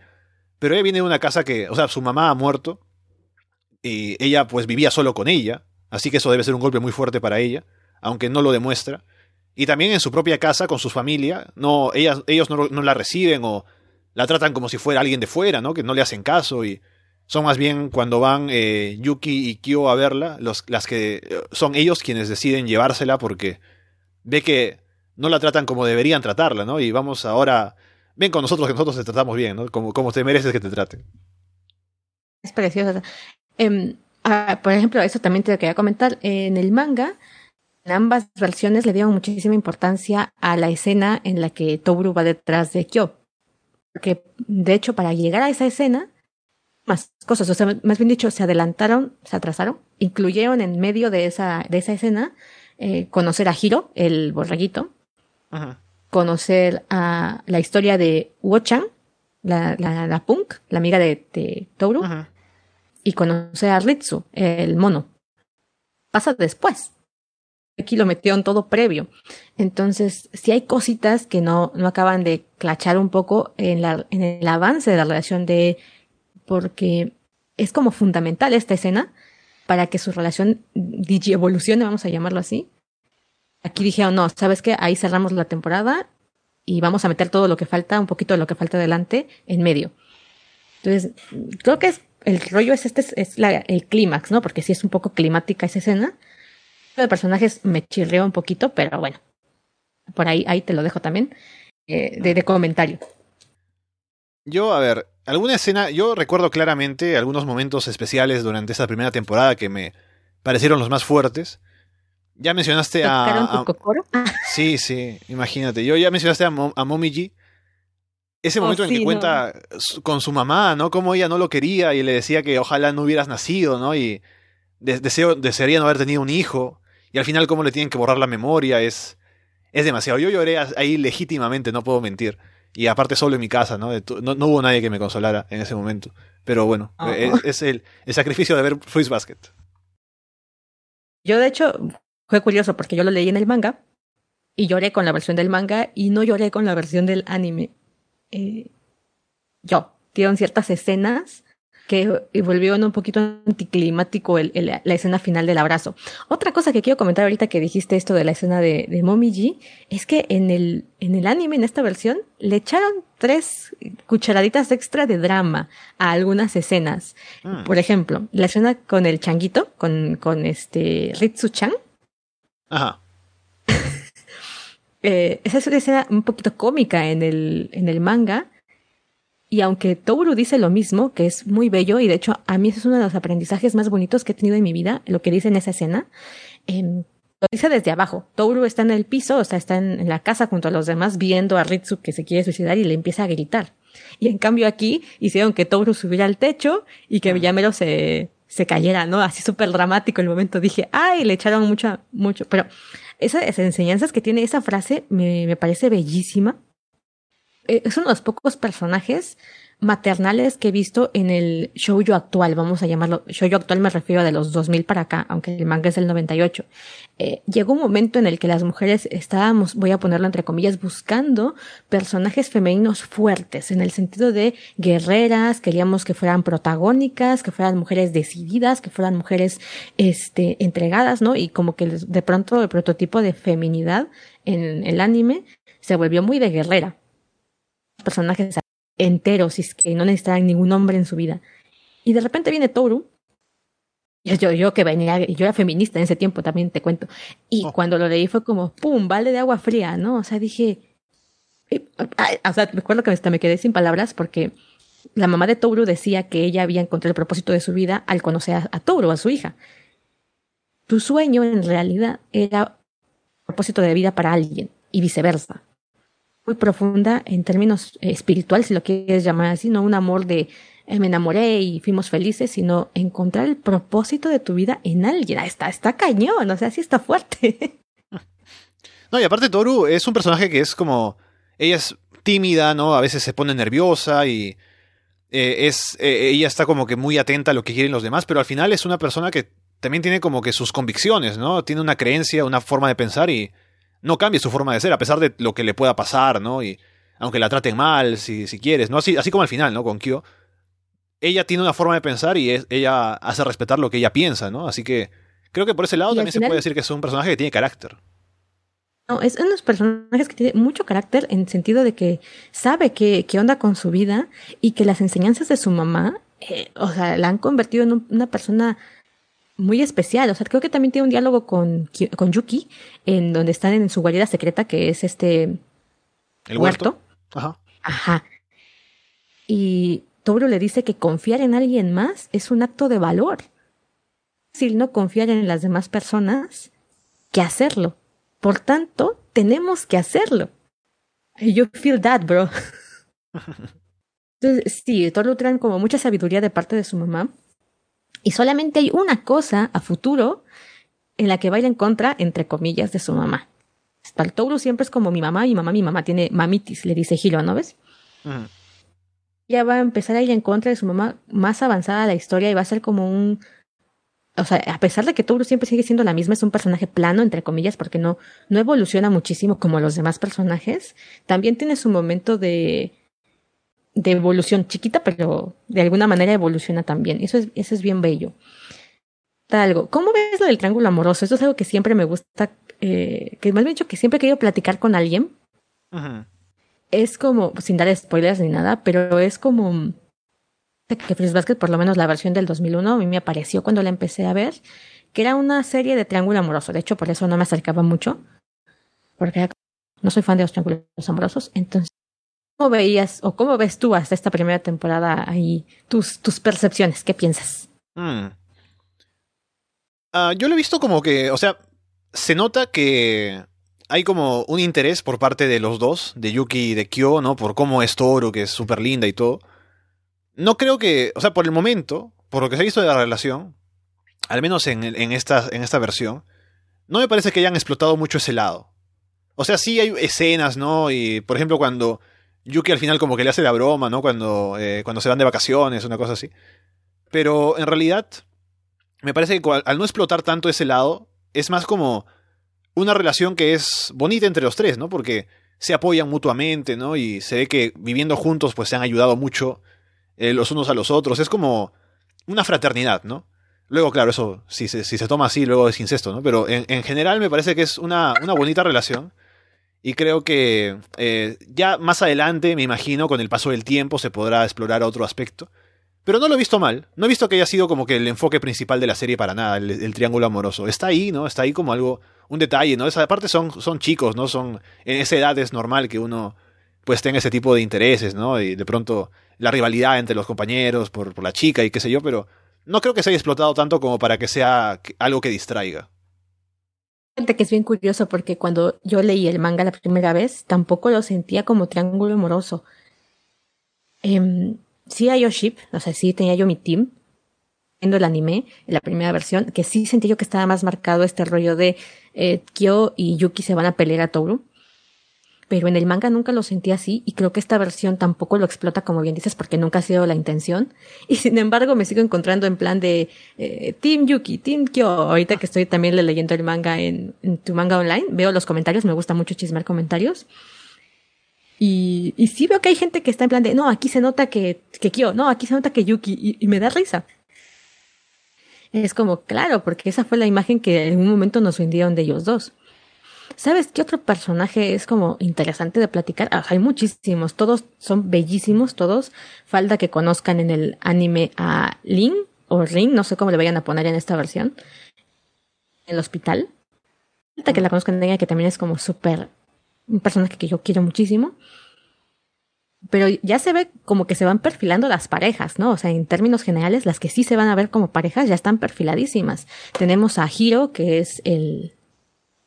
Pero ella viene de una casa que, o sea, su mamá ha muerto y ella pues vivía solo con ella, así que eso debe ser un golpe muy fuerte para ella, aunque no lo demuestra y también en su propia casa con su familia, no, ellas, ellos no, la reciben o la tratan como si fuera alguien de fuera, ¿no? Que no le hacen caso y son más bien cuando van eh, Yuki y Kyo a verla, los, las que son ellos quienes deciden llevársela porque ve que no la tratan como deberían tratarla, ¿no? Y vamos ahora, ven con nosotros que nosotros te tratamos bien, ¿no? Como, como te mereces que te traten.
Es precioso. Em, ah, por ejemplo, eso también te quería comentar. En el manga, en ambas versiones le dieron muchísima importancia a la escena en la que Tobru va detrás de Kyo. Porque, de hecho, para llegar a esa escena, más cosas, o sea, más bien dicho, se adelantaron, se atrasaron, incluyeron en medio de esa, de esa escena eh, conocer a Hiro, el borreguito, conocer a la historia de Wochan, la, la, la, punk, la amiga de, de Toru, y conocer a Ritsu, el mono. Pasa después aquí lo metieron todo previo. Entonces, si hay cositas que no, no acaban de clachar un poco en, la, en el avance de la relación de, porque es como fundamental esta escena para que su relación evolucione, vamos a llamarlo así. Aquí dijeron, no, ¿sabes qué? Ahí cerramos la temporada y vamos a meter todo lo que falta, un poquito de lo que falta adelante, en medio. Entonces, creo que es, el rollo es este, es la, el clímax, ¿no? Porque sí es un poco climática esa escena de personajes me chirreó un poquito, pero bueno, por ahí, ahí te lo dejo también eh, de, comentario.
Yo, a ver, alguna escena, yo recuerdo claramente algunos momentos especiales durante esta primera temporada que me parecieron los más fuertes. Ya mencionaste a,
a
Sí, sí, imagínate. Yo ya mencionaste a, a Momiji. ese momento
Oh,
en el que cuenta con su mamá, ¿no? Cómo ella no lo quería y le decía que ojalá no hubieras nacido, ¿no? Y de- deseo, desearía no haber tenido un hijo. Y al final cómo le tienen que borrar la memoria es, es demasiado. Yo lloré ahí legítimamente, no puedo mentir. Y aparte solo en mi casa, ¿no? No, no hubo nadie que me consolara en ese momento. Pero bueno,
Ah.
es, es el, el sacrificio de ver Fruits Basket.
Yo, de hecho, fue curioso porque yo lo leí en el manga y lloré con la versión del manga y no lloré con la versión del anime. Eh, yo, dieron ciertas escenas que volvieron un poquito anticlimático el, el- la escena final del abrazo. Otra cosa que quiero comentar ahorita que dijiste esto de la escena de, de Mommy G, es que en el, en el anime, en esta versión, le echaron tres cucharaditas extra de drama a algunas escenas.
Mm.
Por ejemplo, la escena con el changuito, con, con este Ritsu-chan,
Ajá.
eh, esa es una escena un poquito cómica en el, en el manga. Y aunque Touru dice lo mismo, que es muy bello, y de hecho a mí ese es uno de los aprendizajes más bonitos que he tenido en mi vida, lo que dice en esa escena, em, lo dice desde abajo. Touru está en el piso, o sea, está en, en la casa junto a los demás viendo a Ritsu que se quiere suicidar y le empieza a gritar. Y en cambio aquí hicieron que Touru subiera al techo y que Villamero se, se cayera, ¿no? Así súper dramático el momento. Dije, ay, le echaron mucho, mucho. Pero esas enseñanzas que tiene esa frase me, me parece bellísima. Eh, es uno de los pocos personajes maternales que he visto en el shoujo actual, vamos a llamarlo. Shoujo actual me refiero a de los 2000 para acá, aunque el manga es del 98. Eh, llegó un momento en el que las mujeres estábamos, voy a ponerlo entre comillas, buscando personajes femeninos fuertes, en el sentido de guerreras, queríamos que fueran protagónicas, que fueran mujeres decididas, que fueran mujeres, este, entregadas, ¿no? Y como que de pronto el prototipo de feminidad en el anime se volvió muy de guerrera. Personajes enteros y es que no necesitaban ningún hombre en su vida. Y de repente viene Toru. Yo, yo que venía, yo era feminista en ese tiempo, también te cuento. Y
Oh.
cuando lo leí fue como, ¡pum! Balde de agua fría, ¿no? O sea, dije. eh, ay, O sea, recuerdo que hasta me quedé sin palabras porque la mamá de Toru decía que ella había encontrado el propósito de su vida al conocer a, a Toru, a su hija. Tu sueño en realidad era propósito de vida para alguien y viceversa. Muy profunda en términos eh, espirituales, si lo quieres llamar así, no un amor de eh, me enamoré y fuimos felices, sino encontrar el propósito de tu vida en alguien. Está, está cañón, o sea, sí está fuerte.
No, y aparte Toru es un personaje que es como... Ella es tímida, ¿no? A veces se pone nerviosa y... eh, es, ella está como que muy atenta a lo que quieren los demás, pero al final es una persona que también tiene como que sus convicciones, ¿no? Tiene una creencia, una forma de pensar y no cambia su forma de ser, a pesar de lo que le pueda pasar, ¿no? Y aunque la traten mal, si, si quieres, ¿no? Así, así como al final, ¿no? Con Kyo. Ella tiene una forma de pensar y es- ella hace respetar lo que ella piensa, ¿no? Así que creo que por ese lado también se puede decir que es un personaje que tiene carácter.
No, es uno de los personajes que tiene mucho carácter en el sentido de que sabe qué, qué onda con su vida y que las enseñanzas de su mamá, eh, o sea, la han convertido en un- una persona muy especial. O sea, creo que también tiene un diálogo con, con Yuki, en donde están en su guarida secreta, que es este
El huerto.
huerto.
Ajá.
Ajá. Y Touro le dice que confiar en alguien más es un acto de valor. Decir, no confiar en las demás personas que hacerlo. Por tanto, tenemos que hacerlo. You feel that, bro. Entonces, sí, Toru trae como mucha sabiduría de parte de su mamá. Y solamente hay una cosa a futuro en la que va a ir en contra, entre comillas, de su mamá. Para el Toru siempre es como mi mamá, mi mamá, mi mamá tiene mamitis, le dice Hiro, ¿no ves? Ya va a empezar a ir en contra de su mamá más avanzada la historia y va a ser como un o sea, a pesar de que Toru siempre sigue siendo la misma, es un personaje plano, entre comillas, porque no, no evoluciona muchísimo como los demás personajes, también tiene su momento de, de evolución chiquita, pero de alguna manera evoluciona también. Eso es, eso es bien bello. Algo. ¿Cómo ves lo del triángulo amoroso? Eso es algo que siempre me gusta, eh, que más bien dicho que siempre he querido platicar con alguien es como, sin dar spoilers ni nada, pero es como que Fruits Basket, por lo menos la versión del 2001, a mí me apareció cuando la empecé a ver, que era una serie de triángulo amoroso. De hecho, por eso no me acercaba mucho, porque no soy fan de los triángulos amorosos. Entonces, ¿cómo veías o cómo ves tú hasta esta primera temporada ahí tus, tus percepciones? ¿Qué piensas?
Mm. Ah, yo lo he visto como que, o sea, se nota que hay como un interés por parte de los dos, de Yuki y de Kyo, ¿no? Por cómo es Toru, que es súper linda y todo. No creo que, o sea, por el momento, por lo que se ha visto de la relación, al menos en, en, esta, en esta versión, no me parece que hayan explotado mucho ese lado. O sea, sí hay escenas, ¿no? Y, por ejemplo, cuando Yuki al final como que le hace la broma, ¿no? Cuando, eh, cuando se van de vacaciones, una cosa así. Pero en realidad, me parece que al no explotar tanto ese lado, es más como una relación que es bonita entre los tres, ¿no? Porque se apoyan mutuamente, ¿no? Y se ve que viviendo juntos, pues se han ayudado mucho eh, los unos a los otros. Es como una fraternidad, ¿no? Luego, claro, eso, si se, si se toma así, luego es incesto, ¿no? Pero en, en general me parece que es una, una bonita relación. Y creo que eh, ya más adelante, me imagino, con el paso del tiempo se podrá explorar otro aspecto. Pero no lo he visto mal. No he visto que haya sido como que el enfoque principal de la serie para nada, el, triángulo amoroso. Está ahí, ¿no? Está ahí como algo, un detalle, ¿no? Esa parte son, son chicos, ¿no? Son, en esa edad es normal que uno pues tenga ese tipo de intereses, ¿no? Y de pronto la rivalidad entre los compañeros por, por la chica y qué sé yo, pero no creo que se haya explotado tanto como para que sea algo que distraiga.
Que es bien curioso porque cuando yo leí el manga la primera vez, tampoco lo sentía como triángulo amoroso. Eh, sí hay o sea, sí tenía yo mi team, viendo el anime, en la primera versión, que sí sentí yo que estaba más marcado este rollo de eh, Kyo y Yuki se van a pelear a Toru pero en el manga nunca lo sentí así y creo que esta versión tampoco lo explota como bien dices porque nunca ha sido la intención y sin embargo me sigo encontrando en plan de eh, Team Yuki, Team Kyo, ahorita que estoy también leyendo el manga en, tu manga online, veo los comentarios, me gusta mucho chismar comentarios y, y sí veo que hay gente que está en plan de no, aquí se nota que, que Kyo, no, aquí se nota que Yuki y, me da risa. Es como, claro, porque esa fue la imagen que en un momento nos vendieron de ellos dos. ¿Sabes qué otro personaje es como interesante de platicar? Ah, hay muchísimos, todos son bellísimos, todos. Falta que conozcan en el anime a Lin o Rin, no sé cómo le vayan a poner en esta versión. El hospital. Falta que la conozcan ella, que también es como súper un personaje que yo quiero muchísimo. Pero ya se ve como que se van perfilando las parejas, ¿no? O sea, en términos generales, las que sí se van a ver como parejas ya están perfiladísimas. Tenemos a Hiro, que es el,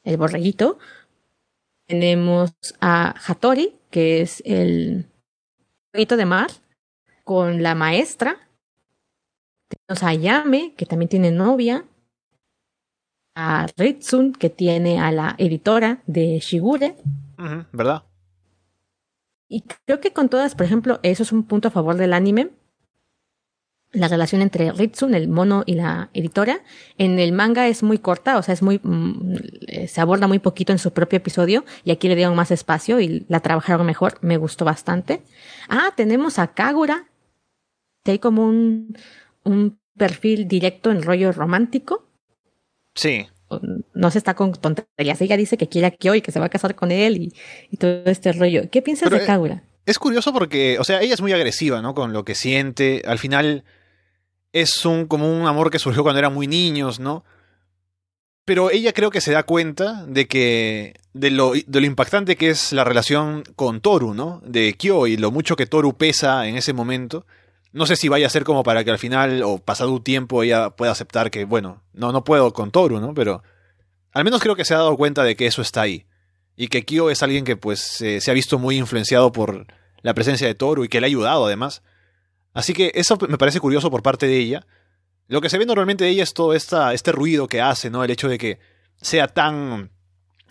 el borreguito. Tenemos a Hattori, que es el borreguito de mar, con la maestra. Tenemos a Yame, que también tiene novia. A Ritsun, que tiene a la editora de Shigure.
¿Verdad?
Y creo que con todas, por ejemplo, eso es un punto a favor del anime, la relación entre Ritsun, el mono, y la editora. En el manga es muy corta, o sea, es muy, mm, eh, se aborda muy poquito en su propio episodio y aquí le dieron más espacio y la trabajaron mejor. Me gustó bastante. Ah, tenemos a Kagura, que hay como un, un perfil directo en rollo romántico.
Sí.
No se está con tonterías. Ella dice que quiere a Kyo y que se va a casar con él y, y todo este rollo. ¿Qué piensas de eh, Kagura?
Es curioso porque, o sea, ella es muy agresiva, ¿no? Con lo que siente. Al final es un, como un amor que surgió cuando eran muy niños, ¿no? Pero ella creo que se da cuenta de que. de lo, de lo impactante que es la relación con Toru, ¿no? De Kyo y lo mucho que Toru pesa en ese momento. No sé si vaya a ser como para que al final, o pasado un tiempo, ella pueda aceptar que, bueno, no, no puedo con Toru, ¿no? Pero al menos creo que se ha dado cuenta de que eso está ahí. Y que Kyo es alguien que, pues, se ha visto muy influenciado por la presencia de Toru y que le ha ayudado, además. Así que eso me parece curioso por parte de ella. Lo que se ve normalmente de ella es todo este ruido que hace, ¿no? El hecho de que sea tan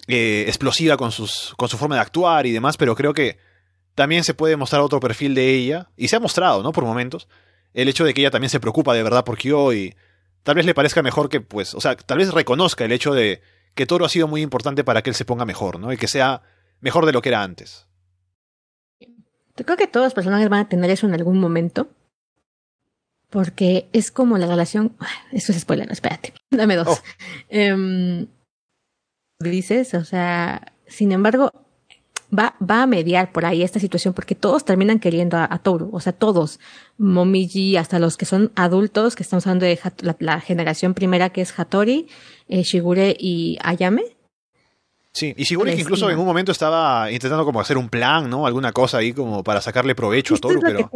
eh, explosiva con, sus, con su forma de actuar y demás, pero creo que también se puede mostrar otro perfil de ella, y se ha mostrado, ¿no? Por momentos, el hecho de que ella también se preocupa de verdad por Kyo y tal vez le parezca mejor que, pues, o sea, tal vez reconozca el hecho de que Toro ha sido muy importante para que él se ponga mejor, ¿no? Y que sea mejor de lo que era antes
creo que todos los personajes van a tener eso en algún momento. Porque es como la relación. Eso es spoiler, espérate. Dame dos. Oh. Em, dices, o sea, sin embargo, va, va a mediar por ahí esta situación porque todos terminan queriendo a, Toru, o sea, todos, Momiji, hasta los que son adultos, que estamos hablando de la, generación primera que es Hattori, eh, Shigure y Ayame,
Sí, y Shigure que incluso en un momento estaba intentando como hacer un plan, ¿no? Alguna cosa ahí como para sacarle provecho a Toru, pero...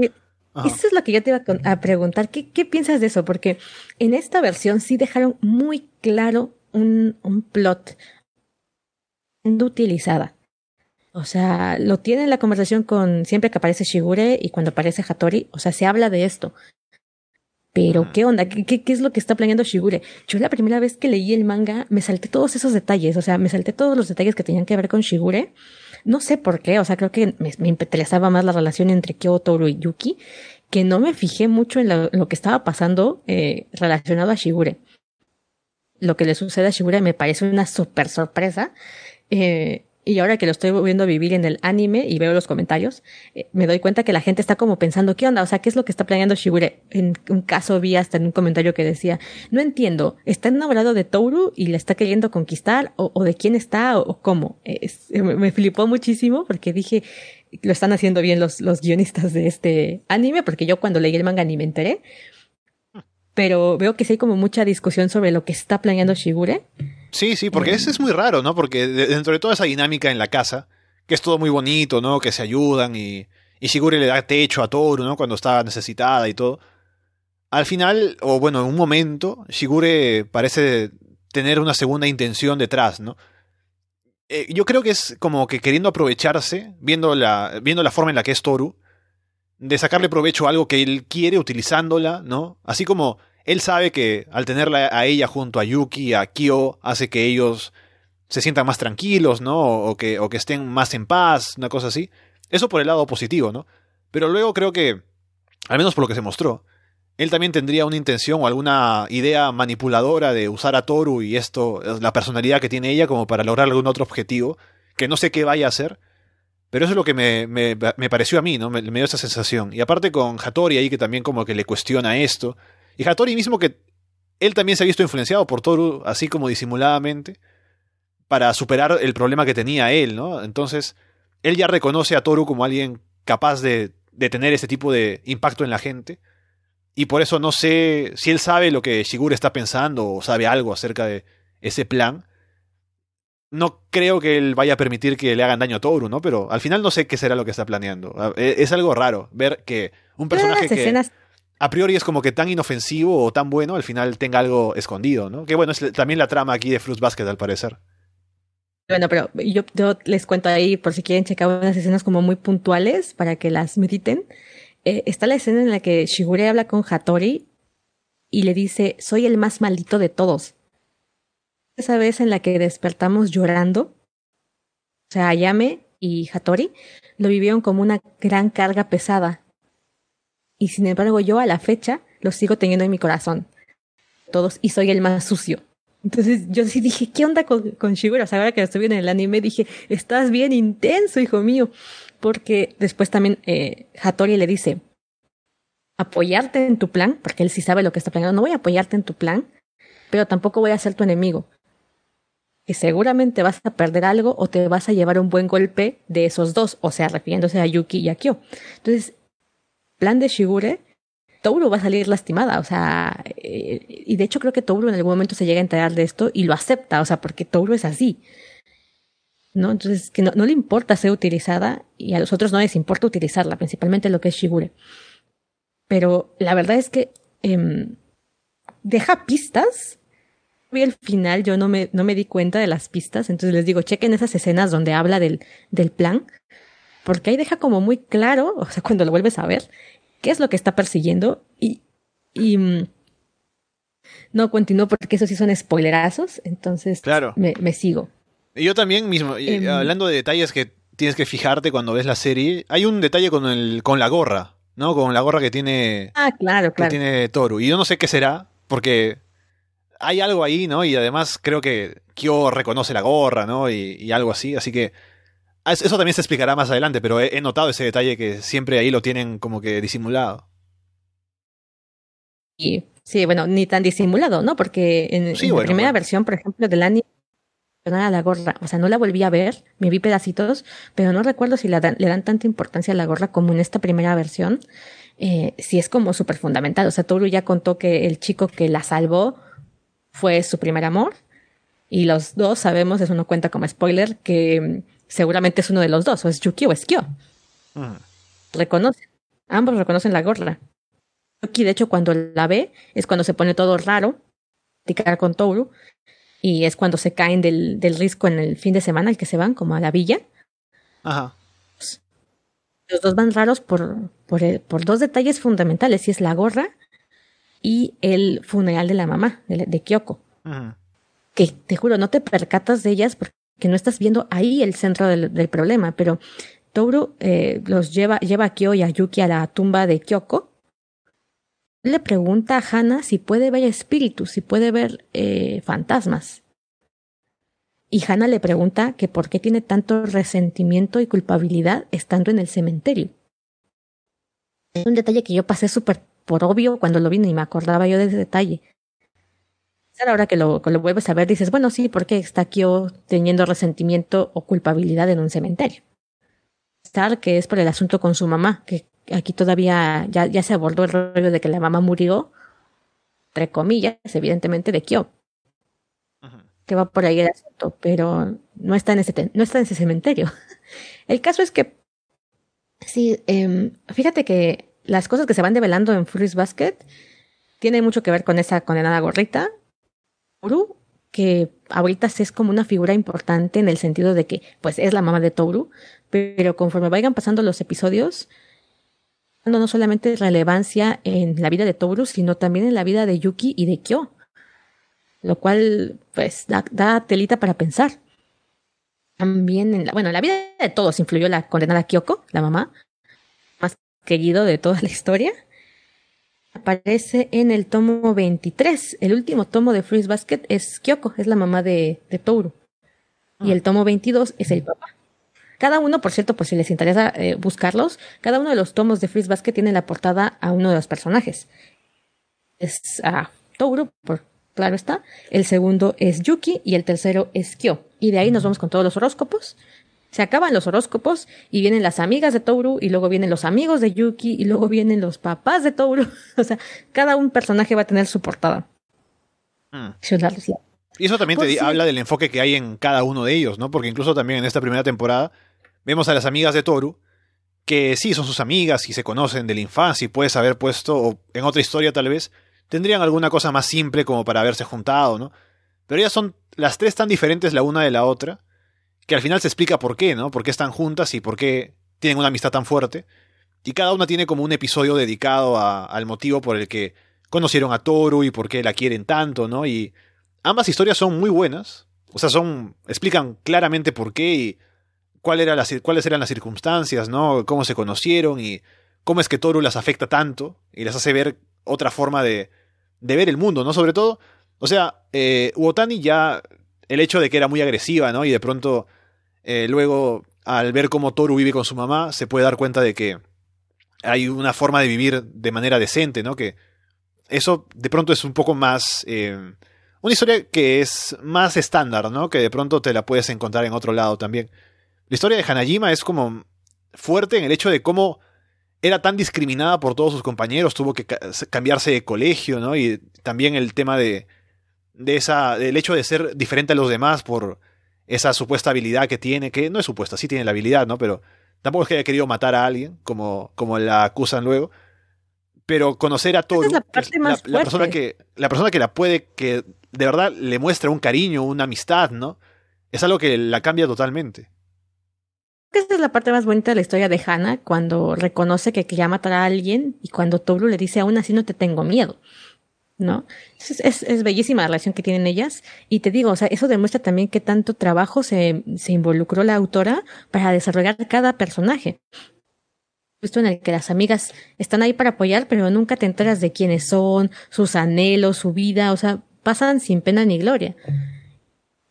Eso es lo que yo te iba a preguntar. ¿Qué, ¿Qué, piensas de eso? Porque en esta versión sí dejaron muy claro un, un plot. utilizada. O sea, lo tiene en la conversación con siempre que aparece Shigure y cuando aparece Hattori, o sea, se habla de esto. Pero, ¿qué onda? ¿Qué, qué, es lo que está planeando Shigure? Yo la primera vez que leí el manga me salté todos esos detalles, o sea, me salté todos los detalles que tenían que ver con Shigure. No sé por qué, o sea, creo que me, interesaba más la relación entre Kyoto y Yuki, que no me fijé mucho en lo, que estaba pasando eh, relacionado a Shigure. Lo que le sucede a Shigure me parece una súper sorpresa. Eh, y ahora que lo estoy viendo vivir en el anime y veo los comentarios, eh, me doy cuenta que la gente está como pensando, ¿qué onda? O sea, ¿qué es lo que está planeando Shigure? En un caso vi hasta en un comentario que decía, no entiendo, ¿está enamorado de Toru y le está queriendo conquistar? ¿O, de quién está? ¿O, cómo? me, flipó muchísimo porque dije, lo están haciendo bien los, los guionistas de este anime, porque yo cuando leí el manga ni me enteré. Pero veo que sí hay como mucha discusión sobre lo que está planeando Shigure.
Sí, sí, porque eso es muy raro, ¿no? Porque dentro de toda esa dinámica en la casa, que es todo muy bonito, ¿no? Que se ayudan y, y Shigure le da techo a Toru, ¿no? Cuando está necesitada y todo. Al final, o bueno, en un momento, Shigure parece tener una segunda intención detrás, ¿no? Eh, yo creo que es como que queriendo aprovecharse, viendo la, viendo la forma en la que es Toru, de sacarle provecho a algo que él quiere utilizándola, ¿no? Así como él sabe que al tenerla a ella junto a Yuki, a Kyo, hace que ellos se sientan más tranquilos, ¿no? O que, o que estén más en paz, una cosa así. Eso por el lado positivo, ¿no? Pero luego creo que, al menos por lo que se mostró, él también tendría una intención o alguna idea manipuladora de usar a Toru y esto, la personalidad que tiene ella como para lograr algún otro objetivo, que no sé qué vaya a hacer, pero eso es lo que me, me, me pareció a mí, ¿no? Me, me, dio esa sensación. Y aparte con Hattori ahí que también como que le cuestiona esto, y Hattori mismo que él también se ha visto influenciado por Toru, así como disimuladamente, para superar el problema que tenía él, ¿no? Entonces, él ya reconoce a Toru como alguien capaz de, de tener ese tipo de impacto en la gente. Y por eso no sé si él sabe lo que Shigure está pensando o sabe algo acerca de ese plan. No creo que él vaya a permitir que le hagan daño a Toru, ¿no? Pero al final no sé qué será lo que está planeando. E, es algo raro ver que un personaje que a priori es como que tan inofensivo o tan bueno, al final tenga algo escondido, ¿no? Que bueno, es también la trama aquí de Fruits Basket, al parecer.
Bueno, pero yo, les cuento ahí, por si quieren checar unas escenas como muy puntuales para que las mediten. Eh, está la escena en la que Shigure habla con Hattori y le dice, soy el más maldito de todos. Esa vez en la que despertamos llorando, o sea, Ayame y Hattori lo vivieron como una gran carga pesada y sin embargo yo a la fecha lo sigo teniendo en mi corazón. Todos, y soy el más sucio. Entonces yo sí dije, ¿qué onda con, con? O sea, ahora que estoy en el anime dije, estás bien intenso, hijo mío. Porque después también eh, Hattori le dice, apoyarte en tu plan, porque él sí sabe lo que está planeando, no voy a apoyarte en tu plan, pero tampoco voy a ser tu enemigo. Que seguramente vas a perder algo o te vas a llevar un buen golpe de esos dos, o sea, refiriéndose a Yuki y a Kyo. Entonces, plan de Shigure, Touro va a salir lastimada, o sea, eh, y de hecho creo que Touro en algún momento se llega a enterar de esto y lo acepta, o sea, porque Touro es así. ¿No? Entonces, que no, le importa ser utilizada y a los otros no les importa utilizarla, principalmente lo que es Shigure. Pero la verdad es que em, deja pistas. Vi el final, yo no me, no me di cuenta de las pistas, entonces les digo, chequen esas escenas donde habla del, del plan, porque ahí deja como muy claro, o sea, cuando lo vuelves a ver, qué es lo que está persiguiendo y, y mm, no continúo porque esos sí son spoilerazos, entonces
claro.
me, me sigo.
Y yo también mismo, em, hablando de detalles que tienes que fijarte cuando ves la serie, hay un detalle con, el, con la gorra, ¿no? Con la gorra que tiene,
ah, claro, claro.
Que tiene Toru. Y yo no sé qué será, porque hay algo ahí, ¿no? Y además creo que Kyo reconoce la gorra, ¿no? Y, y algo así, así que eso también se explicará más adelante, pero he, notado ese detalle que siempre ahí lo tienen como que disimulado.
Y, sí, bueno, ni tan disimulado, ¿no? Porque en, la primera versión, por ejemplo, del anime, a la gorra, o sea, no la volví a ver, me vi pedacitos, pero no recuerdo si le dan tanta importancia a la gorra como en esta primera versión. Eh, si es como súper fundamental. O sea, Toru ya contó que el chico que la salvó fue su primer amor. Y los dos sabemos, eso no cuenta como spoiler, que seguramente es uno de los dos, o es Yuki o es Kyo. Mm. Reconocen, ambos reconocen la gorra. Yuki, de hecho, cuando la ve, es cuando se pone todo raro, platicar con Toru, y es cuando se caen del, del risco en el fin de semana, el que se van como a la villa.
Ajá.
Los dos van raros por, por, el- por dos detalles fundamentales, y es la gorra y el funeral de la mamá, de, de Kyoko.
Ujú.
Que te juro, no te percatas de ellas porque no estás viendo ahí el centro del, del problema, pero Toru eh, los lleva, lleva a Kyo y a Yuki a la tumba de Kyoko. Le pregunta a Hana si puede ver espíritus, si puede ver eh, fantasmas. Y Hana le pregunta que por qué tiene tanto resentimiento y culpabilidad estando en el cementerio. Es un detalle que yo pasé súper por obvio cuando lo vi, ni me acordaba yo de ese detalle. Ahora que lo, que lo vuelves a ver, dices, bueno, sí, ¿por qué está Kyo teniendo resentimiento o culpabilidad en un cementerio? Estar que es por el asunto con su mamá, que aquí todavía ya, ya se abordó el rollo de que la mamá murió, entre comillas, evidentemente de Kyo,
Ujú.
que va por ahí el asunto, pero no está en ese, no está en ese cementerio. El caso es que, sí, em, fíjate que las cosas que se van develando en Fruits Basket tienen mucho que ver con esa condenada gorrita. Toru, que ahorita es como una figura importante en el sentido de que, pues, es la mamá de Toru, pero conforme vayan pasando los episodios, no solamente relevancia en la vida de Toru, sino también en la vida de Yuki y de Kyo. Lo cual, pues, da, da telita para pensar. También, en la, bueno, en la vida de todos influyó la condenada Kyoko, la mamá, más querido de toda la historia. Aparece en el tomo 23. El último tomo de Fruits Basket es Kyoko, es la mamá de, de Toru. Y el tomo 22 es el papá. Cada uno, por cierto, por si les interesa eh, buscarlos, cada uno de los tomos de Freeze Basket tiene la portada a uno de los personajes. Es a Toru, por claro está. El segundo es Yuki y el tercero es Kyo. Y de ahí nos vamos con todos los horóscopos. Se acaban los horóscopos y vienen las amigas de Toru y luego vienen los amigos de Yuki y luego vienen los papás de Toru. o sea, cada un personaje va a tener su portada.
Mm. Y eso también te
Pues sí.
habla del enfoque que hay en cada uno de ellos, ¿no? Porque incluso también en esta primera temporada vemos a las amigas de Toru, que sí son sus amigas y se conocen de la infancia y puedes haber puesto, o en otra historia tal vez, tendrían alguna cosa más simple como para haberse juntado, ¿no? Pero ellas son las tres tan diferentes la una de la otra, que al final se explica por qué, ¿no? Por qué están juntas y por qué tienen una amistad tan fuerte. Y cada una tiene como un episodio dedicado al motivo por el que conocieron a Toru y por qué la quieren tanto, ¿no? Y ambas historias son muy buenas. O sea, son. explican claramente por qué y cuál era la cuáles eran las circunstancias, ¿no? Cómo se conocieron y cómo es que Toru las afecta tanto y les hace ver otra forma de, de ver el mundo, ¿no? Sobre todo, o sea, eh, Uotani ya. El hecho de que era muy agresiva, ¿no? Y de pronto, eh, luego, al ver cómo Toru vive con su mamá, se puede dar cuenta de que hay una forma de vivir de manera decente, ¿no? Que eso de pronto es un poco más. eh, una historia que es más estándar, ¿no? Que de pronto te la puedes encontrar en otro lado también. La historia de Hanajima es como fuerte en el hecho de cómo era tan discriminada por todos sus compañeros, tuvo que ca- cambiarse de colegio, ¿no? Y también el tema de, de esa, del hecho de ser diferente a los demás por esa supuesta habilidad que tiene, que no es supuesta, sí tiene la habilidad, ¿no? Pero tampoco es que haya querido matar a alguien, como, como la acusan luego. Pero conocer a Toru,
es la
la persona que, la persona que la puede, que de verdad le muestra un cariño, una amistad, ¿no? Es algo que la cambia totalmente.
Esa es la parte más bonita de la historia de Hannah, cuando reconoce que quería matar a alguien y cuando Toru le dice, aún así no te tengo miedo. ¿No? Es, bellísima la relación que tienen ellas. Y te digo, o sea, eso demuestra también que tanto trabajo se, se involucró la autora para desarrollar cada personaje. Justo en el que las amigas están ahí para apoyar, pero nunca te enteras de quiénes son, sus anhelos, su vida, o sea, pasan sin pena ni gloria.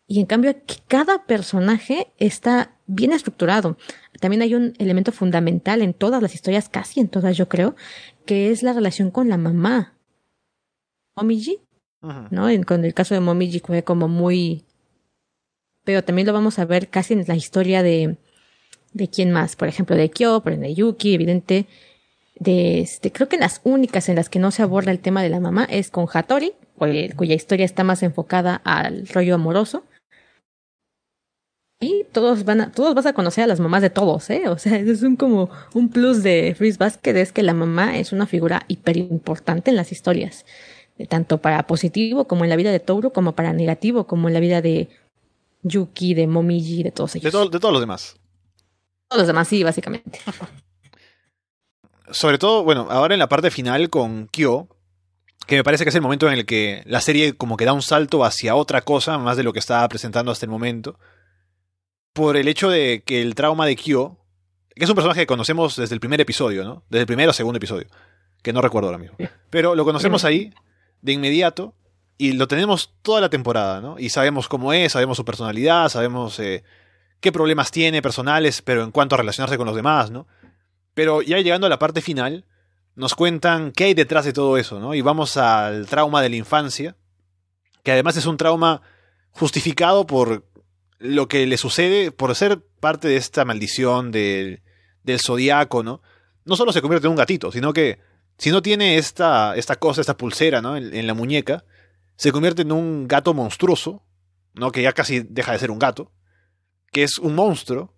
Y en cambio, cada personaje está bien estructurado. También hay un elemento fundamental en todas las historias, casi en todas yo creo, que es la relación con la mamá. Momiji. ¿no? En, con el caso de Momiji fue como muy... Pero también lo vamos a ver casi en la historia de... ¿De quién más? Por ejemplo, de Kyo, pero de Yuki, evidente. De este, creo que las únicas en las que no se aborda el tema de la mamá es con Hattori, cuya cuya historia está más enfocada al rollo amoroso. Y todos van a, todos vas a conocer a las mamás de todos, ¿eh? O sea, es un como un plus de Freeze Basket es que la mamá es una figura hiper importante en las historias. Tanto para positivo como en la vida de Touro, como para negativo, como en la vida de Yuki, de Momiji, de todos ellos.
De, de todos los demás.
Todos los demás, sí, básicamente.
Sobre todo, bueno, ahora en la parte final con Kyo, que me parece que es el momento en el que la serie como que da un salto hacia otra cosa, más de lo que estaba presentando hasta el momento, por el hecho de que el trauma de Kyo, que es un personaje que conocemos desde el primer episodio, ¿no? Desde el primero o segundo episodio, que no recuerdo ahora mismo. Pero lo conocemos ahí de inmediato y lo tenemos toda la temporada, ¿no? Y sabemos cómo es, sabemos su personalidad, sabemos eh, qué problemas tiene personales, pero en cuanto a relacionarse con los demás, ¿no? Pero ya llegando a la parte final, nos cuentan qué hay detrás de todo eso, ¿no? Y vamos al trauma de la infancia, que además es un trauma justificado por lo que le sucede, por ser parte de esta maldición del, del zodiaco, ¿no? No solo se convierte en un gatito, sino que si no tiene esta, esta cosa, esta pulsera, ¿no? En, en la muñeca, se convierte en un gato monstruoso, ¿no? Que ya casi deja de ser un gato, que es un monstruo,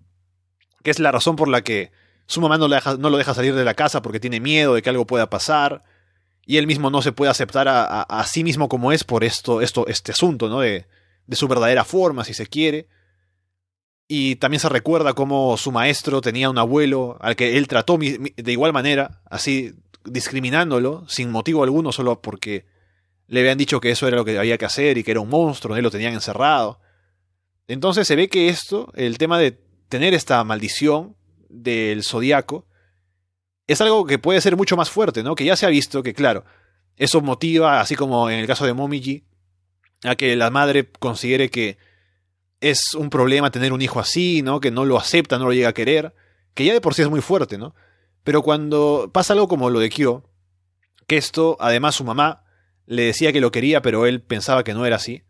que es la razón por la que su mamá no, no, lo deja salir de la casa porque tiene miedo de que algo pueda pasar. Y él mismo no se puede aceptar a, a, a sí mismo como es por esto, esto, este asunto, ¿no? De, de, su verdadera forma, si se quiere. Y también se recuerda cómo su maestro tenía un abuelo al que él trató de igual manera, así discriminándolo, sin motivo alguno, solo porque le habían dicho que eso era lo que había que hacer y que era un monstruo, lo tenían encerrado. Entonces se ve que esto, el tema de tener esta maldición, del zodiaco es algo que puede ser mucho más fuerte, ¿no? Que ya se ha visto que, claro, eso motiva, así como en el caso de Momiji, a que la madre considere que es un problema tener un hijo así, ¿no? Que no lo acepta, no lo llega a querer, que ya de por sí es muy fuerte, ¿no? Pero cuando pasa algo como lo de Kyo, que esto, además su mamá le decía que lo quería, pero él pensaba que no era así,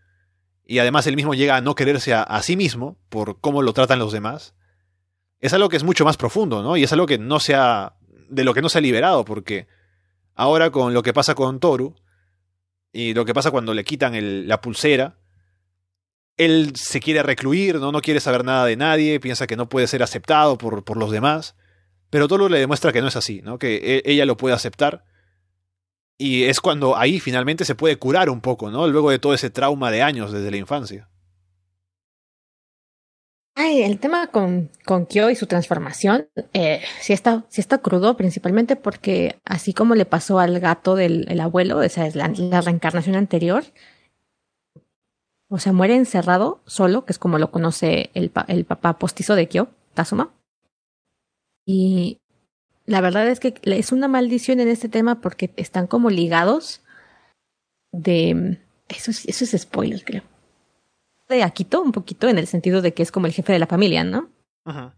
y además él mismo llega a no quererse a, sí mismo por cómo lo tratan los demás, es algo que es mucho más profundo, ¿no? Y es algo que no se ha, de lo que no se ha liberado, porque ahora con lo que pasa con Toru y lo que pasa cuando le quitan el, la pulsera, él se quiere recluir, ¿no? No quiere saber nada de nadie, piensa que no puede ser aceptado por, por los demás, pero Toru le demuestra que no es así, ¿no? Que e, ella lo puede aceptar. Y es cuando ahí finalmente se puede curar un poco, ¿no? Luego de todo ese trauma de años desde la infancia.
Ay, el tema con, con Kyo y su transformación, eh, sí, está, sí está crudo, principalmente porque así como le pasó al gato del el abuelo, esa es la, la, reencarnación anterior, o sea, muere encerrado solo, que es como lo conoce el, el papá postizo de Kyo, Tazuma. Y la verdad es que es una maldición en este tema porque están como ligados de... Eso es, eso es spoiler, creo de Akito un poquito en el sentido de que es como el jefe de la familia, ¿no? Ajá.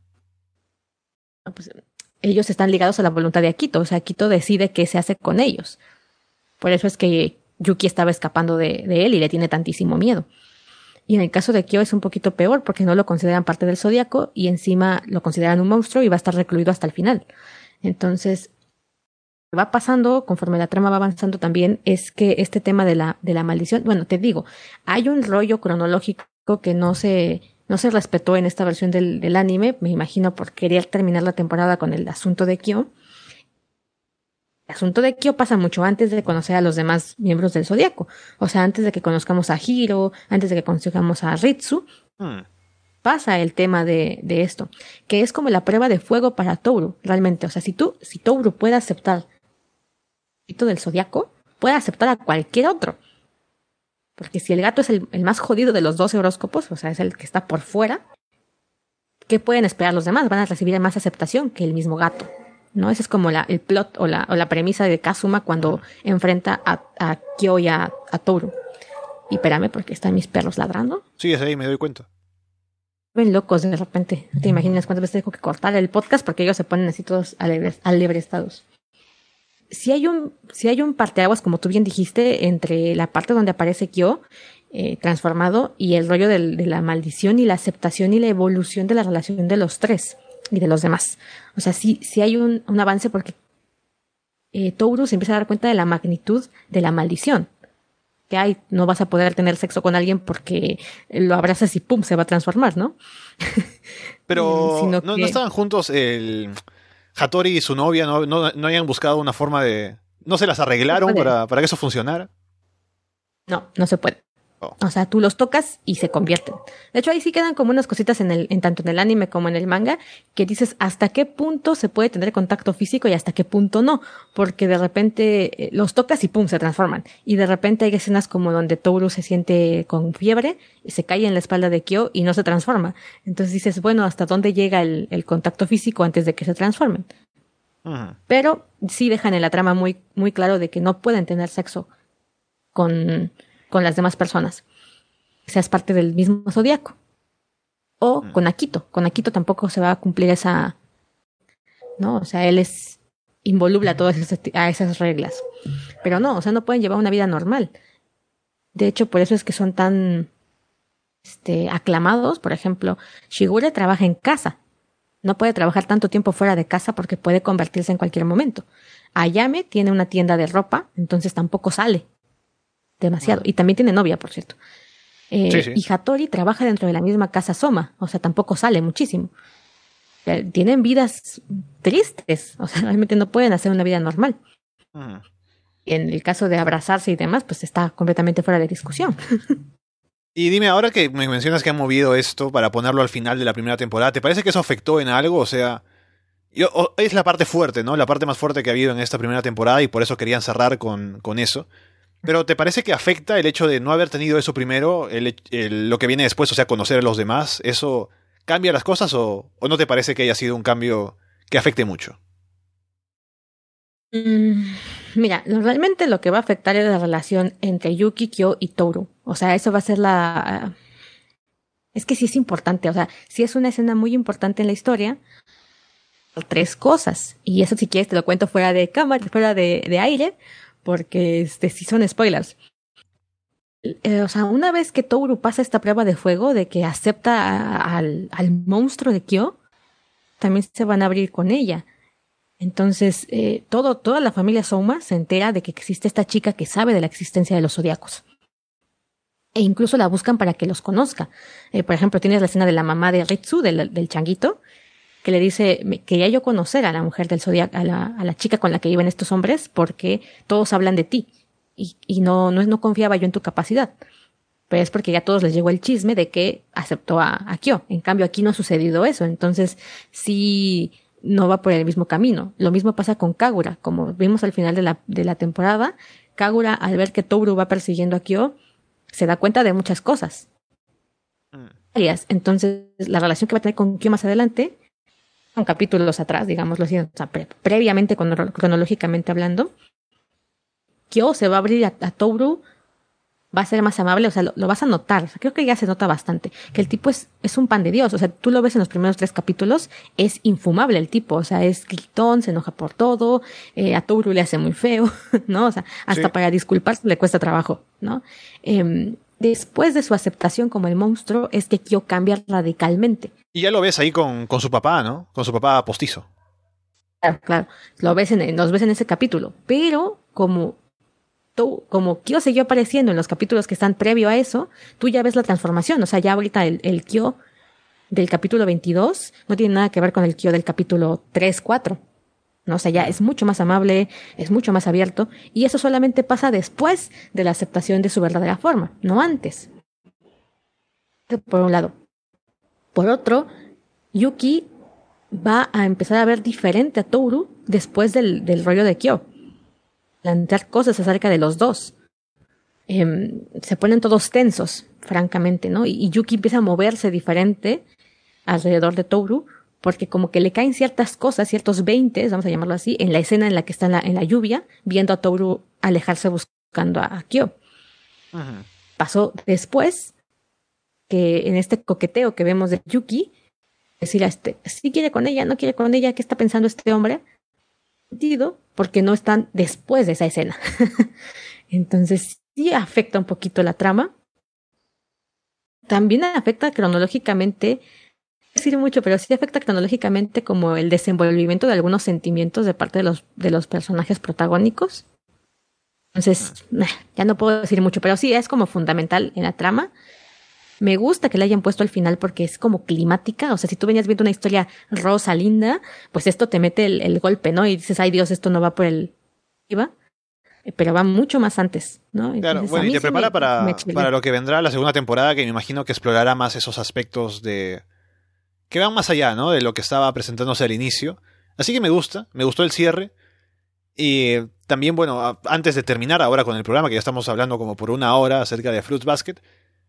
Pues, ellos están ligados a la voluntad de Akito, o sea, Akito decide qué se hace con ellos. Por eso es que Yuki estaba escapando de, de él y le tiene tantísimo miedo. Y en el caso de Kyo es un poquito peor porque no lo consideran parte del zodiaco y encima lo consideran un monstruo y va a estar recluido hasta el final. Entonces, va pasando conforme la trama va avanzando también es que este tema de la, de la maldición, bueno, te digo, hay un rollo cronológico que no se, no se respetó en esta versión del, del anime, me imagino por querer terminar la temporada con el asunto de Kyo. El asunto de Kyo pasa mucho antes de conocer a los demás miembros del zodiaco. O sea, antes de que conozcamos a Hiro, antes de que conozcamos a Ritsu. Hmm. Pasa el tema de, de esto, que es como la prueba de fuego para Touru, realmente. O sea, si tú, si Touru puede aceptar del zodiaco puede aceptar a cualquier otro. Porque si el gato es el, el, más jodido de los dos horóscopos, o sea, es el que está por fuera, ¿qué pueden esperar los demás? Van a recibir más aceptación que el mismo gato. ¿No? Ese es como la, el plot o la, o la premisa de Kazuma cuando enfrenta a, a Kyo y a, a Toru. Y espérame, porque están mis perros ladrando.
Sí, es ahí, me doy cuenta.
Ven locos de repente. ¿Te imaginas cuántas veces tengo que cortar el podcast porque ellos se ponen así todos alebrestados? si hay un, si hay un parteaguas, como tú bien dijiste, entre la parte donde aparece Kyo, eh, transformado, y el rollo del, de la maldición y la aceptación y la evolución de la relación de los tres y de los demás. O sea, sí, sí hay un, un avance porque eh, Touru se empieza a dar cuenta de la magnitud de la maldición. Que hay, no vas a poder tener sexo con alguien porque lo abrazas y pum, se va a transformar, ¿no?
Pero no, que... no estaban juntos el Hattori y su novia no, no, no hayan buscado una forma de... ¿No se las arreglaron para, para que eso funcionara?
No, no se puede.
Oh.
O sea, tú los tocas y se convierten. De hecho, ahí sí quedan como unas cositas en el, en tanto en el anime como en el manga, que dices hasta qué punto se puede tener contacto físico y hasta qué punto no. Porque de repente eh, los tocas y pum, se transforman. Y de repente hay escenas como donde Toru se siente con fiebre, y se cae en la espalda de Kyo y no se transforma. Entonces dices, bueno, ¿hasta dónde llega el, el contacto físico antes de que se transformen? Pero sí dejan en la trama muy, muy claro de que no pueden tener sexo con, con las demás personas. Seas parte del mismo zodiaco. O
Mm.
con Akito. Con Akito tampoco se va a cumplir esa. ¿No? O sea, él es involuble a todas esas, a esas reglas. Pero no, o sea, no pueden llevar una vida normal. De hecho, por eso es que son tan este, aclamados. Por ejemplo, Shigure trabaja en casa. No puede trabajar tanto tiempo fuera de casa porque puede convertirse en cualquier momento. Ayame tiene una tienda de ropa, entonces tampoco sale demasiado. Y también tiene novia, por cierto. Eh,
Sí, sí.
Y Hattori trabaja dentro de la misma casa Soma, o sea, tampoco sale muchísimo. Tienen vidas tristes, o sea, realmente no pueden hacer una vida normal.
Ujú.
En el caso de abrazarse y demás, pues está completamente fuera de discusión.
Y dime, ahora que me mencionas que han movido esto para ponerlo al final de la primera temporada, ¿te parece que eso afectó en algo? O sea, yo- es la parte fuerte, ¿no? La parte más fuerte que ha habido en esta primera temporada y por eso querían cerrar con, con eso. Pero ¿te parece que afecta el hecho de no haber tenido eso primero, el, lo que viene después, o sea, conocer a los demás? ¿Eso cambia las cosas o, o no te parece que haya sido un cambio que afecte mucho?
Mm, Mira, realmente lo que va a afectar es la relación entre Yuki, Kyo y Toru. O sea, eso va a ser la... Es que sí es importante, o sea, sí es una escena muy importante en la historia. Tres cosas. Y eso si quieres te lo cuento fuera de cámara, fuera de aire, porque este, sí son spoilers. Eh, o sea, una vez que Toru pasa esta prueba de fuego de que acepta al, al monstruo de Kyo, también se van a abrir con ella. Entonces, eh, todo, toda la familia Soma se entera de que existe esta chica que sabe de la existencia de los zodiacos. E incluso la buscan para que los conozca. Eh, por ejemplo, tienes la escena de la mamá de Ritsu, del, del changuito, que le dice, "Me- quería yo conocer a la mujer del zodiaco, a la, a la chica con la que iban estos hombres, porque todos hablan de ti. Y, y no, no, no confiaba yo en tu capacidad. Pero es porque ya a todos les llegó el chisme de que aceptó a, a Kyo. En cambio, aquí no ha sucedido eso. Entonces, sí, no va por el mismo camino. Lo mismo pasa con Kagura. Como vimos al final de la, de la temporada, Kagura, al ver que Toru va persiguiendo a Kyo, se da cuenta de muchas cosas.
Mm.
Entonces, la relación que va a tener con Kyo más adelante, capítulos atrás, digámoslo así, o sea, pre- previamente, crono- cronológicamente hablando, Kyo se va a abrir a, a Toru, va a ser más amable, o sea, lo, lo vas a notar, o sea, creo que ya se nota bastante, que el tipo es, es un pan de Dios, o sea, tú lo ves en los primeros tres capítulos, es infumable el tipo, o sea, es gritón, se enoja por todo, eh, a Toru le hace muy feo, ¿no? O sea, hasta
Sí.
para disculparse le cuesta trabajo, ¿no? Em, después de su aceptación como el monstruo, es que Kyo cambia radicalmente.
Y ya lo ves ahí con, con su papá, ¿no? Con su papá postizo.
Claro, claro. Lo ves en, los ves en ese capítulo. Pero como tú, como Kyo siguió apareciendo en los capítulos que están previo a eso, tú ya ves la transformación. O sea, ya ahorita el, el Kyo del capítulo 22 no tiene nada que ver con el Kyo del capítulo 3, 4. ¿No? O sea, ya es mucho más amable, es mucho más abierto, y eso solamente pasa después de la aceptación de su verdadera forma, no antes. Por un lado. Por otro, Yuki va a empezar a ver diferente a Toru después del, del rollo de Kyo. Plantear cosas acerca de los dos. Em, se ponen todos tensos, francamente, ¿no? Y, y Yuki empieza a moverse diferente alrededor de Toru, porque como que le caen ciertas cosas, ciertos veintes, vamos a llamarlo así, en la escena en la que está en la, en la lluvia, viendo a Toru alejarse buscando a, a Kyo. Pasó después que en este coqueteo que vemos de Yuki, decir a este, si quiere con ella, no quiere con ella, ¿qué está pensando este hombre? Sentido, porque no están después de esa escena. Entonces sí afecta un poquito la trama. También afecta cronológicamente, no decir mucho, pero sí afecta cronológicamente como el desenvolvimiento de algunos sentimientos de parte de los, de los personajes protagónicos. Entonces, meh, ya no puedo decir mucho, pero sí es como fundamental en la trama. Me gusta que la hayan puesto al final porque es como climática. O sea, si tú venías viendo una historia rosa, linda, pues esto te mete el, el golpe, ¿no? Y dices, ay Dios, esto no va por el. iba. pero va mucho más antes, ¿no?
claro, bueno, y te prepara para, para lo que vendrá la segunda temporada, que me imagino que explorará más esos aspectos de... que van más allá, ¿no? De lo que estaba presentándose al inicio. Así que me gusta, me gustó el cierre. Y también, bueno, antes de terminar ahora con el programa, que ya estamos hablando como por una hora acerca de Fruits Basket,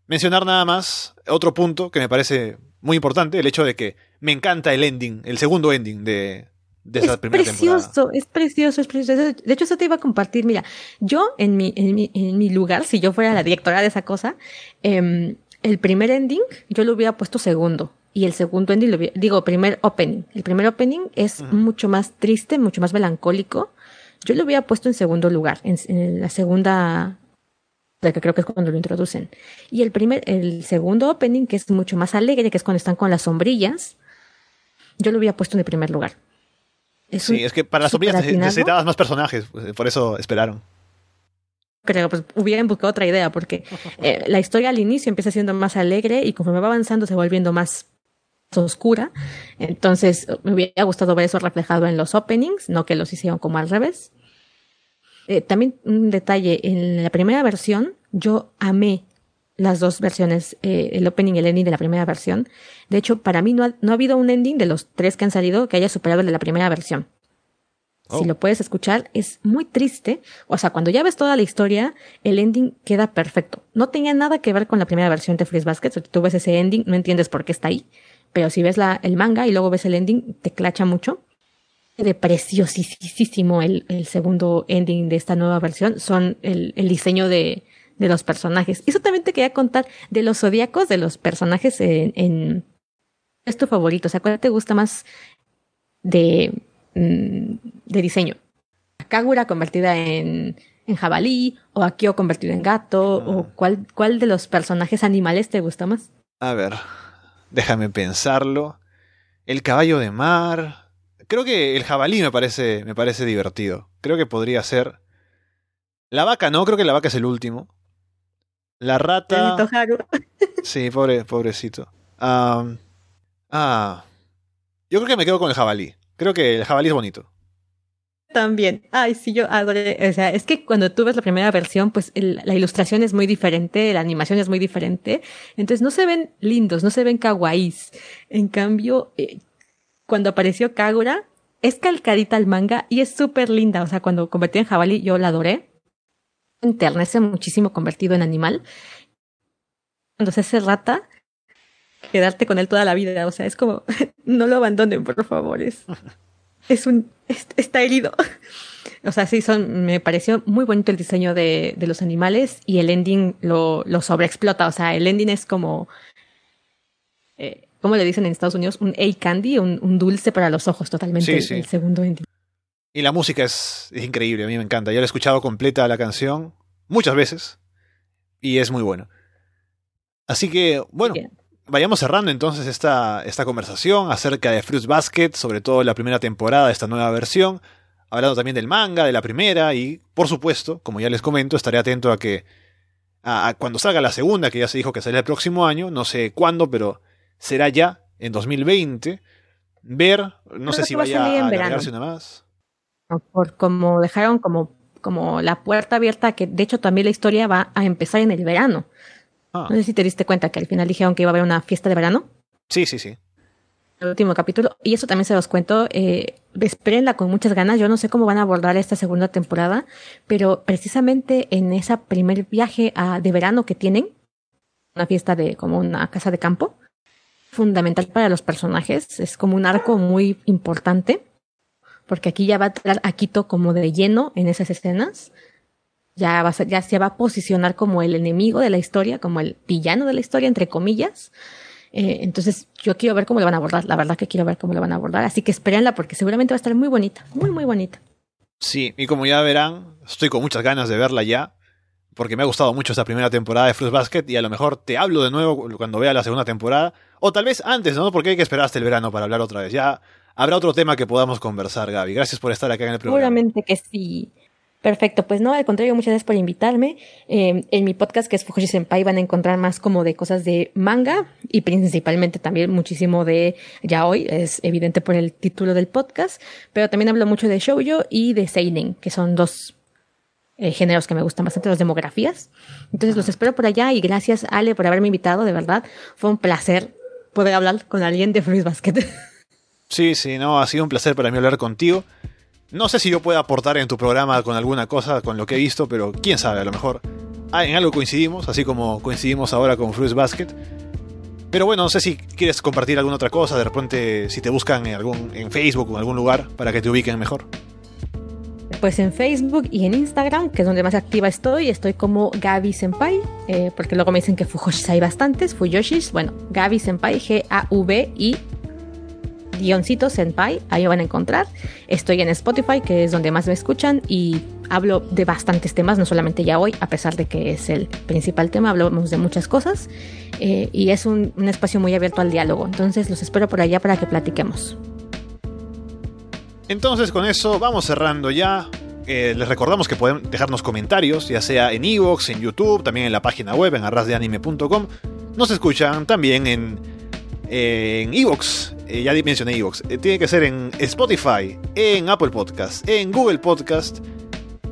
mencionar nada más otro punto que me parece muy importante, el hecho de que me encanta el ending, el segundo ending de, de esa
es
primera
precioso, Es precioso, es precioso. De hecho, eso te iba a compartir. Mira, yo en mi, en mi, en mi lugar, si yo fuera la directora de esa cosa, eh, el primer ending yo lo hubiera puesto segundo. Y el segundo ending, digo, primer opening. El primer opening es mucho más triste, mucho más melancólico. Yo lo hubiera puesto en segundo lugar, en, en la segunda que creo que es cuando lo introducen. Y el primer, el segundo opening, que es mucho más alegre, que es cuando están con las sombrillas, yo lo hubiera puesto en el primer lugar.
sí, es que para las sombrillas necesitabas más personajes, pues, por eso esperaron.
Pero pues hubieran buscado otra idea, porque eh, la historia al inicio empieza siendo más alegre y conforme va avanzando se va volviendo más oscura. Entonces me hubiera gustado ver eso reflejado en los openings, no que los hicieron como al revés. Eh, también un detalle, en la primera versión yo amé las dos versiones, eh, el opening y el ending de la primera versión. De hecho, para mí no ha, no ha habido un ending de los tres que han salido que haya superado el de la primera versión. Si oh. lo puedes escuchar, es muy triste. O sea, cuando ya ves toda la historia, el ending queda perfecto. No tenía nada que ver con la primera versión de Freeze Basket. Si tú ves ese ending, no entiendes por qué está ahí. Pero si ves la, el manga y luego ves el ending, te clacha mucho de preciosísimo el, el, segundo ending de esta nueva versión son el, el diseño de, de, los personajes. Y eso también te quería contar de los zodiacos de los personajes en, en es tu favorito, o sea, ¿cuál te gusta más de, mm, de diseño? Kagura convertida en, en jabalí, o Akio convertido en gato, o ah. cuál, cuál de los personajes animales te gusta más?
A ver, déjame pensarlo. El caballo de mar, Creo que el jabalí me parece, me parece divertido. Creo que podría ser. La vaca no, creo que la vaca es el último. La rata. sí, pobre, pobrecito. ah. Yo creo que me quedo con el jabalí. Creo que el jabalí es bonito.
También. Ay, sí, yo adoré. O sea, es que cuando tú ves la primera versión, pues la ilustración es muy diferente, la animación es muy diferente. Entonces no se ven lindos, no se ven kawaiis. En cambio, eh, cuando apareció Kagura, es calcadita al manga y es súper linda. O sea, cuando convertí en jabalí, yo la adoré. Enternece muchísimo convertido en animal. Cuando se hace rata, quedarte con él toda la vida. O sea, es como, no lo abandonen, por favor. Es, es un, está herido. O sea, sí, son, me pareció muy bonito el diseño de, de los animales y el ending lo, lo sobreexplota. O sea, el ending es como, eh, ¿cómo le dicen en Estados Unidos? Un A-candy, un, dulce para los ojos totalmente. El segundo
Y la música es, increíble, a mí me encanta. Yo la he escuchado completa la canción muchas veces y es muy bueno. Así que, bueno, vayamos cerrando entonces esta, esta conversación acerca de Fruits Basket, sobre todo la primera temporada de esta nueva versión, hablando también del manga, de la primera y, por supuesto, como ya les comento, estaré atento a que a, cuando salga la segunda, que ya se dijo que sale el próximo año, no sé cuándo, pero será ya en 2020 ver, no sé si vaya a, agregarse una más.
Por como dejaron como, como la puerta abierta, que de hecho también la historia va a empezar en el verano. Ah. No sé si te diste cuenta que al final dijeron que iba a haber una fiesta de verano.
Sí, sí, sí.
El último capítulo. Y eso también se los cuento. Eh, espérenla con muchas ganas. Yo no sé cómo van a abordar esta segunda temporada, pero precisamente en ese primer viaje a, de verano que tienen, una fiesta de como una casa de campo, fundamental para los personajes, es como un arco muy importante, porque aquí ya va a entrar a Quito como de lleno en esas escenas, ya, va a ya se va a posicionar como el enemigo de la historia, como el villano de la historia, entre comillas. Eh, entonces yo quiero ver cómo lo van a abordar, la verdad que quiero ver cómo lo van a abordar, así que espérenla porque seguramente va a estar muy bonita, muy, muy bonita.
Sí, y como ya verán, estoy con muchas ganas de verla ya porque me ha gustado mucho esta primera temporada de Fruits Basket y a lo mejor te hablo de nuevo cuando vea la segunda temporada, o tal vez antes, ¿no? Porque hay que esperar hasta el verano para hablar otra vez. Ya habrá otro tema que podamos conversar, Gaby. Gracias por estar acá en el programa.
Seguramente que sí. Perfecto, pues no, al contrario, muchas gracias por invitarme. Eh, en mi podcast que es Fujoshi Senpai van a encontrar más como de cosas de manga y principalmente también muchísimo de ya hoy, es evidente por el título del podcast, pero también hablo mucho de shoujo y de seinen, que son dos eh, géneros que me gustan bastante, las demografías. Entonces los espero por allá y gracias Ale por haberme invitado, de verdad. Fue un placer poder hablar con alguien de Fruit Basket.
Sí, sí, no, ha sido un placer para mí hablar contigo. No sé si yo puedo aportar en tu programa con alguna cosa, con lo que he visto, pero quién sabe, a lo mejor ah, en algo coincidimos, así como coincidimos ahora con Fruit Basket. Pero bueno, no sé si quieres compartir alguna otra cosa, de repente si te buscan en, algún, en Facebook o en algún lugar para que te ubiquen mejor.
Pues en Facebook y en Instagram, que es donde más activa estoy, estoy como Gaby Senpai, eh, porque luego me dicen que Fujoshis hay bastantes, Fuyoshis, bueno, Gaby Senpai, G-A-V-I guioncito Senpai, ahí van a encontrar. Estoy en Spotify, que es donde más me escuchan, y hablo de bastantes temas, no solamente ya hoy, a pesar de que es el principal tema, hablamos de muchas cosas, eh, y es un, espacio muy abierto al diálogo. Entonces los espero por allá para que platiquemos.
Entonces con eso vamos cerrando ya. Eh, les recordamos que pueden dejarnos comentarios, ya sea en Evox, en YouTube, también en la página web, en arrasdeanime.com. Nos escuchan también en en Evox, eh, ya mencioné Evox, eh, tiene que ser en Spotify, en Apple Podcast, en Google Podcast.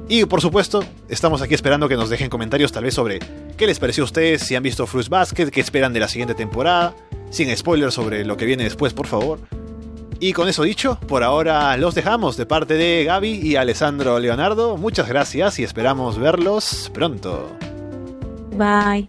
Y por supuesto, estamos aquí esperando que nos dejen comentarios tal vez sobre qué les pareció a ustedes, si han visto Fruits Basket, qué esperan de la siguiente temporada, sin spoilers sobre lo que viene después, por favor. Y con eso dicho, por ahora los dejamos de parte de Gaby y Alessandro Leonardo. Muchas gracias y esperamos verlos pronto.
Bye.